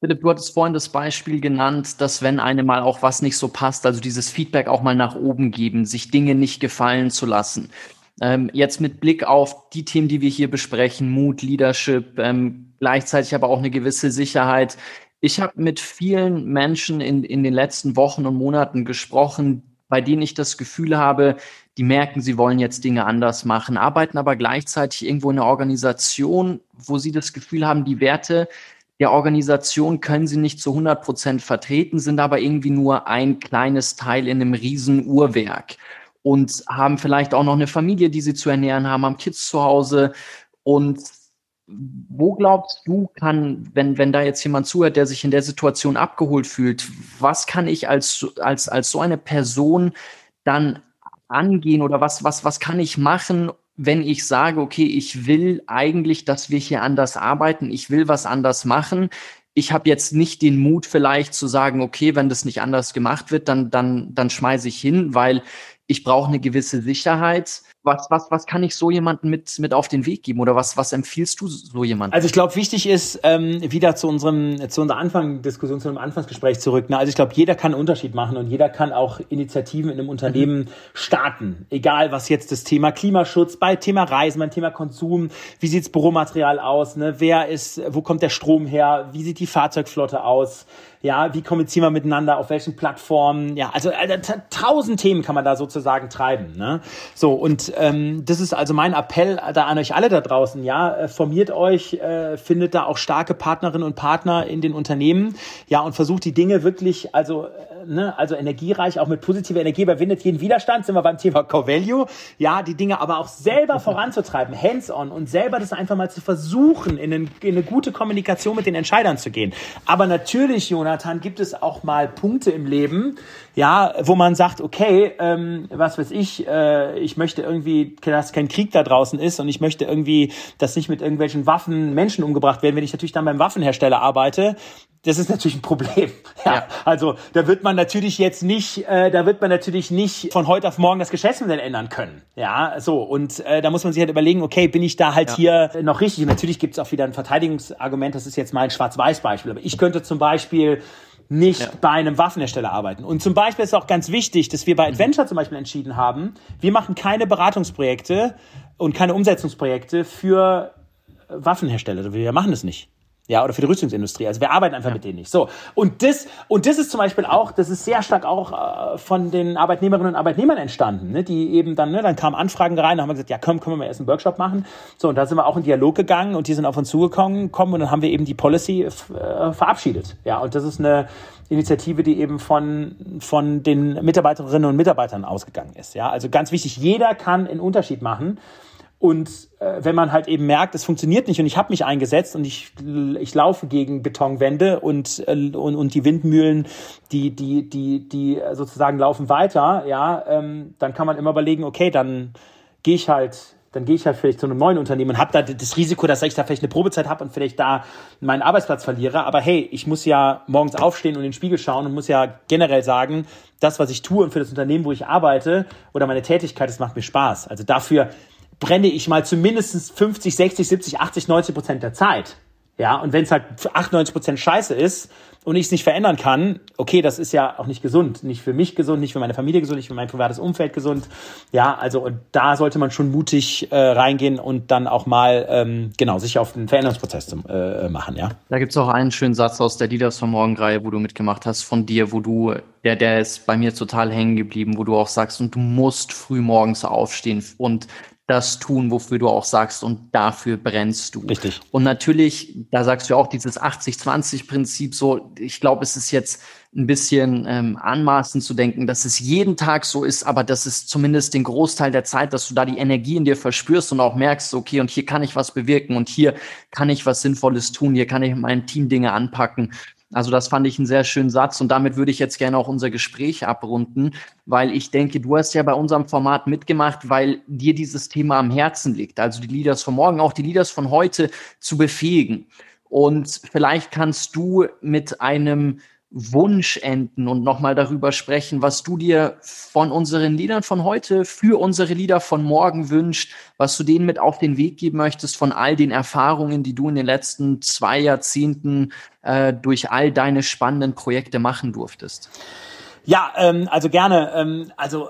Philipp, du hattest vorhin das Beispiel genannt, dass wenn einem mal auch was nicht so passt, also dieses Feedback auch mal nach oben geben, sich Dinge nicht gefallen zu lassen. Ähm, jetzt mit Blick auf die Themen, die wir hier besprechen, Mut, Leadership, ähm, gleichzeitig aber auch eine gewisse Sicherheit. Ich habe mit vielen Menschen in, in den letzten Wochen und Monaten gesprochen, bei denen ich das Gefühl habe, die merken, sie wollen jetzt Dinge anders machen, arbeiten aber gleichzeitig irgendwo in einer Organisation, wo sie das Gefühl haben, die Werte der Organisation können sie nicht zu 100 Prozent vertreten, sind aber irgendwie nur ein kleines Teil in einem riesen Uhrwerk und haben vielleicht auch noch eine Familie, die sie zu ernähren haben, haben Kids zu Hause und wo glaubst du, kann, wenn, wenn da jetzt jemand zuhört, der sich in der Situation abgeholt fühlt, was kann ich als, als, als so eine Person dann angehen oder was, was, was kann ich machen, wenn ich sage, okay, ich will eigentlich, dass wir hier anders arbeiten, ich will was anders machen. Ich habe jetzt nicht den Mut vielleicht zu sagen, okay, wenn das nicht anders gemacht wird, dann, dann, dann schmeiße ich hin, weil ich brauche eine gewisse Sicherheit was, was, was kann ich so jemanden mit, mit auf den Weg geben oder was, was empfiehlst du so jemanden? Also ich glaube, wichtig ist, ähm, wieder zu unserem, zu unserer Anfangsdiskussion, zu einem Anfangsgespräch zurück. Ne? Also ich glaube, jeder kann einen Unterschied machen und jeder kann auch Initiativen in einem Unternehmen mhm. starten. Egal, was jetzt das Thema Klimaschutz, bei Thema Reisen, beim Thema Konsum, wie sieht's Büromaterial aus, ne? wer ist, wo kommt der Strom her, wie sieht die Fahrzeugflotte aus, ja, wie kommunizieren wir miteinander, auf welchen Plattformen, ja, also, also tausend Themen kann man da sozusagen treiben. Ne? So, und ähm, das ist also mein Appell da an euch alle da draußen, ja, äh, formiert euch, äh, findet da auch starke Partnerinnen und Partner in den Unternehmen, ja, und versucht die Dinge wirklich, also, ne, also energiereich, auch mit positiver Energie überwindet jeden Widerstand, sind wir beim Thema Covelio, ja, die Dinge aber auch selber voranzutreiben, hands-on und selber das einfach mal zu versuchen, in, einen, in eine gute Kommunikation mit den Entscheidern zu gehen. Aber natürlich, Jonathan, gibt es auch mal Punkte im Leben, ja, wo man sagt, okay, ähm, was weiß ich, äh, ich möchte irgendwie, dass kein Krieg da draußen ist und ich möchte irgendwie, dass nicht mit irgendwelchen Waffen Menschen umgebracht werden, wenn ich natürlich dann beim Waffenhersteller arbeite, das ist natürlich ein Problem. [laughs] Ja, ja. Also da wird man natürlich jetzt nicht, äh, da wird man natürlich nicht von heute auf morgen das Geschäftsmodell ändern können. Ja, so und äh, da muss man sich halt überlegen, okay, bin ich da halt ja. hier noch richtig? Und natürlich gibt es auch wieder ein Verteidigungsargument. Das ist jetzt mal ein Schwarz-Weiß-Beispiel. Aber ich könnte zum Beispiel nicht ja. bei einem Waffenhersteller arbeiten. Und zum Beispiel ist auch ganz wichtig, dass wir bei mhm. Adventure zum Beispiel entschieden haben, wir machen keine Beratungsprojekte und keine Umsetzungsprojekte für Waffenhersteller. Wir machen das nicht ja, oder für die Rüstungsindustrie. Also wir arbeiten einfach ja. mit denen nicht. So. Und das, und das ist zum Beispiel auch, das ist sehr stark auch äh, von den Arbeitnehmerinnen und Arbeitnehmern entstanden, ne, die eben dann, ne, dann kamen Anfragen rein, da haben wir gesagt, ja, komm, können wir mal erst einen Workshop machen. So, und da sind wir auch in Dialog gegangen und die sind auf uns zugekommen kommen, und dann haben wir eben die Policy äh, verabschiedet. Ja, und das ist eine Initiative, die eben von, von den Mitarbeiterinnen und Mitarbeitern ausgegangen ist. Ja, also ganz wichtig, jeder kann einen Unterschied machen. Und äh, wenn man halt eben merkt, es funktioniert nicht und ich habe mich eingesetzt und ich, ich laufe gegen Betonwände und, äh, und, und die Windmühlen, die, die, die, die sozusagen laufen weiter, ja, ähm, dann kann man immer überlegen, okay, dann gehe ich halt dann gehe ich halt vielleicht zu einem neuen Unternehmen und habe da das Risiko, dass ich da vielleicht eine Probezeit habe und vielleicht da meinen Arbeitsplatz verliere. Aber hey, ich muss ja morgens aufstehen und in den Spiegel schauen und muss ja generell sagen, das, was ich tue und für das Unternehmen, wo ich arbeite oder meine Tätigkeit, das macht mir Spaß. Also dafür brenne ich mal zumindest 50, 60, 70, 80, 90 Prozent der Zeit. Ja, und wenn es halt 98 Prozent Scheiße ist und ich es nicht verändern kann, okay, das ist ja auch nicht gesund. Nicht für mich gesund, nicht für meine Familie gesund, nicht für mein privates Umfeld gesund. Ja, also und da sollte man schon mutig äh, reingehen und dann auch mal ähm, genau sich auf den Veränderungsprozess zu, äh, machen, ja. Da gibt's auch einen schönen Satz aus der Leaders von Morgen-Reihe, wo du mitgemacht hast, von dir, wo du, der, der ist bei mir total hängen geblieben, wo du auch sagst, und du musst früh morgens aufstehen und das tun, wofür du auch sagst und dafür brennst du. Richtig. Und natürlich, da sagst du auch dieses 80-20-Prinzip so, ich glaube, es ist jetzt ein bisschen ähm, anmaßend zu denken, dass es jeden Tag so ist, aber das ist zumindest den Großteil der Zeit, dass du da die Energie in dir verspürst und auch merkst, okay, und hier kann ich was bewirken und hier kann ich was Sinnvolles tun, hier kann ich mein Team Dinge anpacken. Also das fand ich einen sehr schönen Satz und damit würde ich jetzt gerne auch unser Gespräch abrunden, weil ich denke, du hast ja bei unserem Format mitgemacht, weil dir dieses Thema am Herzen liegt. Also die Leaders von morgen, auch die Leaders von heute zu befähigen. Und vielleicht kannst du mit einem Wunsch enden und nochmal darüber sprechen, was du dir von unseren Liedern von heute für unsere Lieder von morgen wünscht, was du denen mit auf den Weg geben möchtest von all den Erfahrungen, die du in den letzten zwei Jahrzehnten äh, durch all deine spannenden Projekte machen durftest. Ja, ähm, also gerne. Ähm, also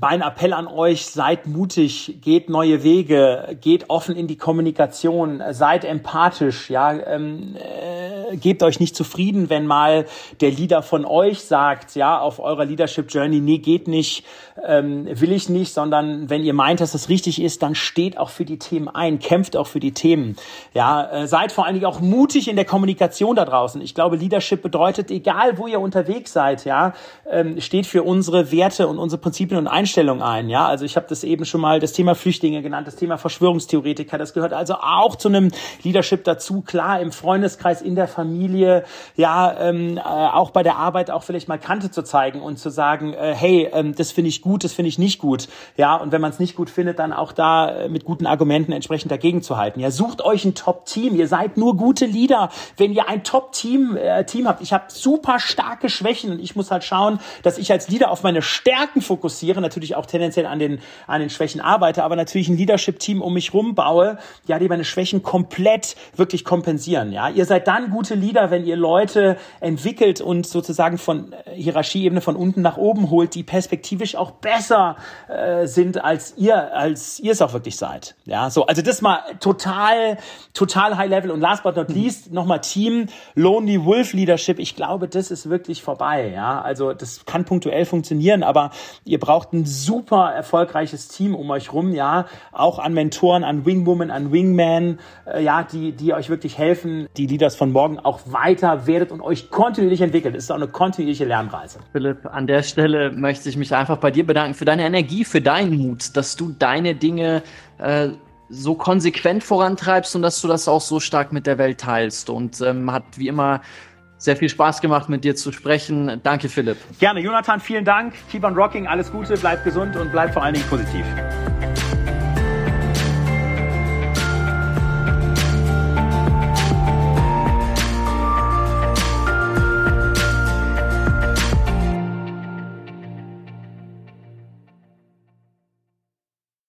mein Appell an euch, seid mutig, geht neue Wege, geht offen in die Kommunikation, seid empathisch, ja, ähm, äh, gebt euch nicht zufrieden, wenn mal der Leader von euch sagt, ja, auf eurer Leadership Journey, nee, geht nicht, ähm, will ich nicht, sondern wenn ihr meint, dass das richtig ist, dann steht auch für die Themen ein, kämpft auch für die Themen. Ja, äh, seid vor allen Dingen auch mutig in der Kommunikation da draußen. Ich glaube, Leadership bedeutet, egal wo ihr unterwegs seid, ja, ähm, steht für unsere Werte und unsere Prinzipien und Einstellungen ein. Ja, also ich habe das eben schon mal das Thema Flüchtlinge genannt, das Thema Verschwörungstheoretiker. Das gehört also auch zu einem Leadership dazu. Klar, im Freundeskreis, in der Familie, ja, ähm, äh, auch bei der Arbeit auch vielleicht mal Kante zu zeigen und zu sagen, äh, hey, ähm, das finde ich gut, das finde ich nicht gut. Ja, und wenn man es nicht gut findet, dann auch da äh, mit guten Argumenten entsprechend dagegen zu halten. Ja, sucht euch ein Top-Team. Ihr seid nur gute Leader, wenn ihr ein Top-Team äh, Team habt. Ich habe super starke Schwächen und ich muss halt schauen, dass ich als Leader auf meine Stärken fokussiere, natürlich auch tendenziell an den an den Schwächen arbeite, aber natürlich ein Leadership-Team um mich rum baue, ja, die meine Schwächen komplett wirklich kompensieren. Ja, ihr seid dann gute Leader, wenn ihr Leute entwickelt und sozusagen von äh, Hierarchieebene von unten nach oben holt, die perspektivisch auch besser äh, sind als ihr, als ihr es auch wirklich seid. Ja, so also das mal total, total High Level und last but not least nochmal Team Lonely Wolf Leadership. Ich glaube, das ist wirklich vorbei. Ja, also das kann punktuell funktionieren, aber ihr braucht ein super erfolgreiches Team um euch rum. Ja, auch an Mentoren, an Wingwoman, an Wingman. Äh, ja, die, die euch wirklich helfen, die Leaders von morgen auch weiter werdet und euch kontinuierlich entwickelt. Es ist auch eine kontinuierliche Lernreise. Philipp, an der Stelle möchte ich mich einfach bei dir bedanken für deine Energie, für deinen Mut, dass du deine Dinge äh, so konsequent vorantreibst und dass du das auch so stark mit der Welt teilst. Und ähm, hat wie immer sehr viel Spaß gemacht, mit dir zu sprechen. Danke, Philipp. Gerne. Jonathan, vielen Dank. Keep on rocking. Alles Gute, bleib gesund und bleib vor allen Dingen positiv.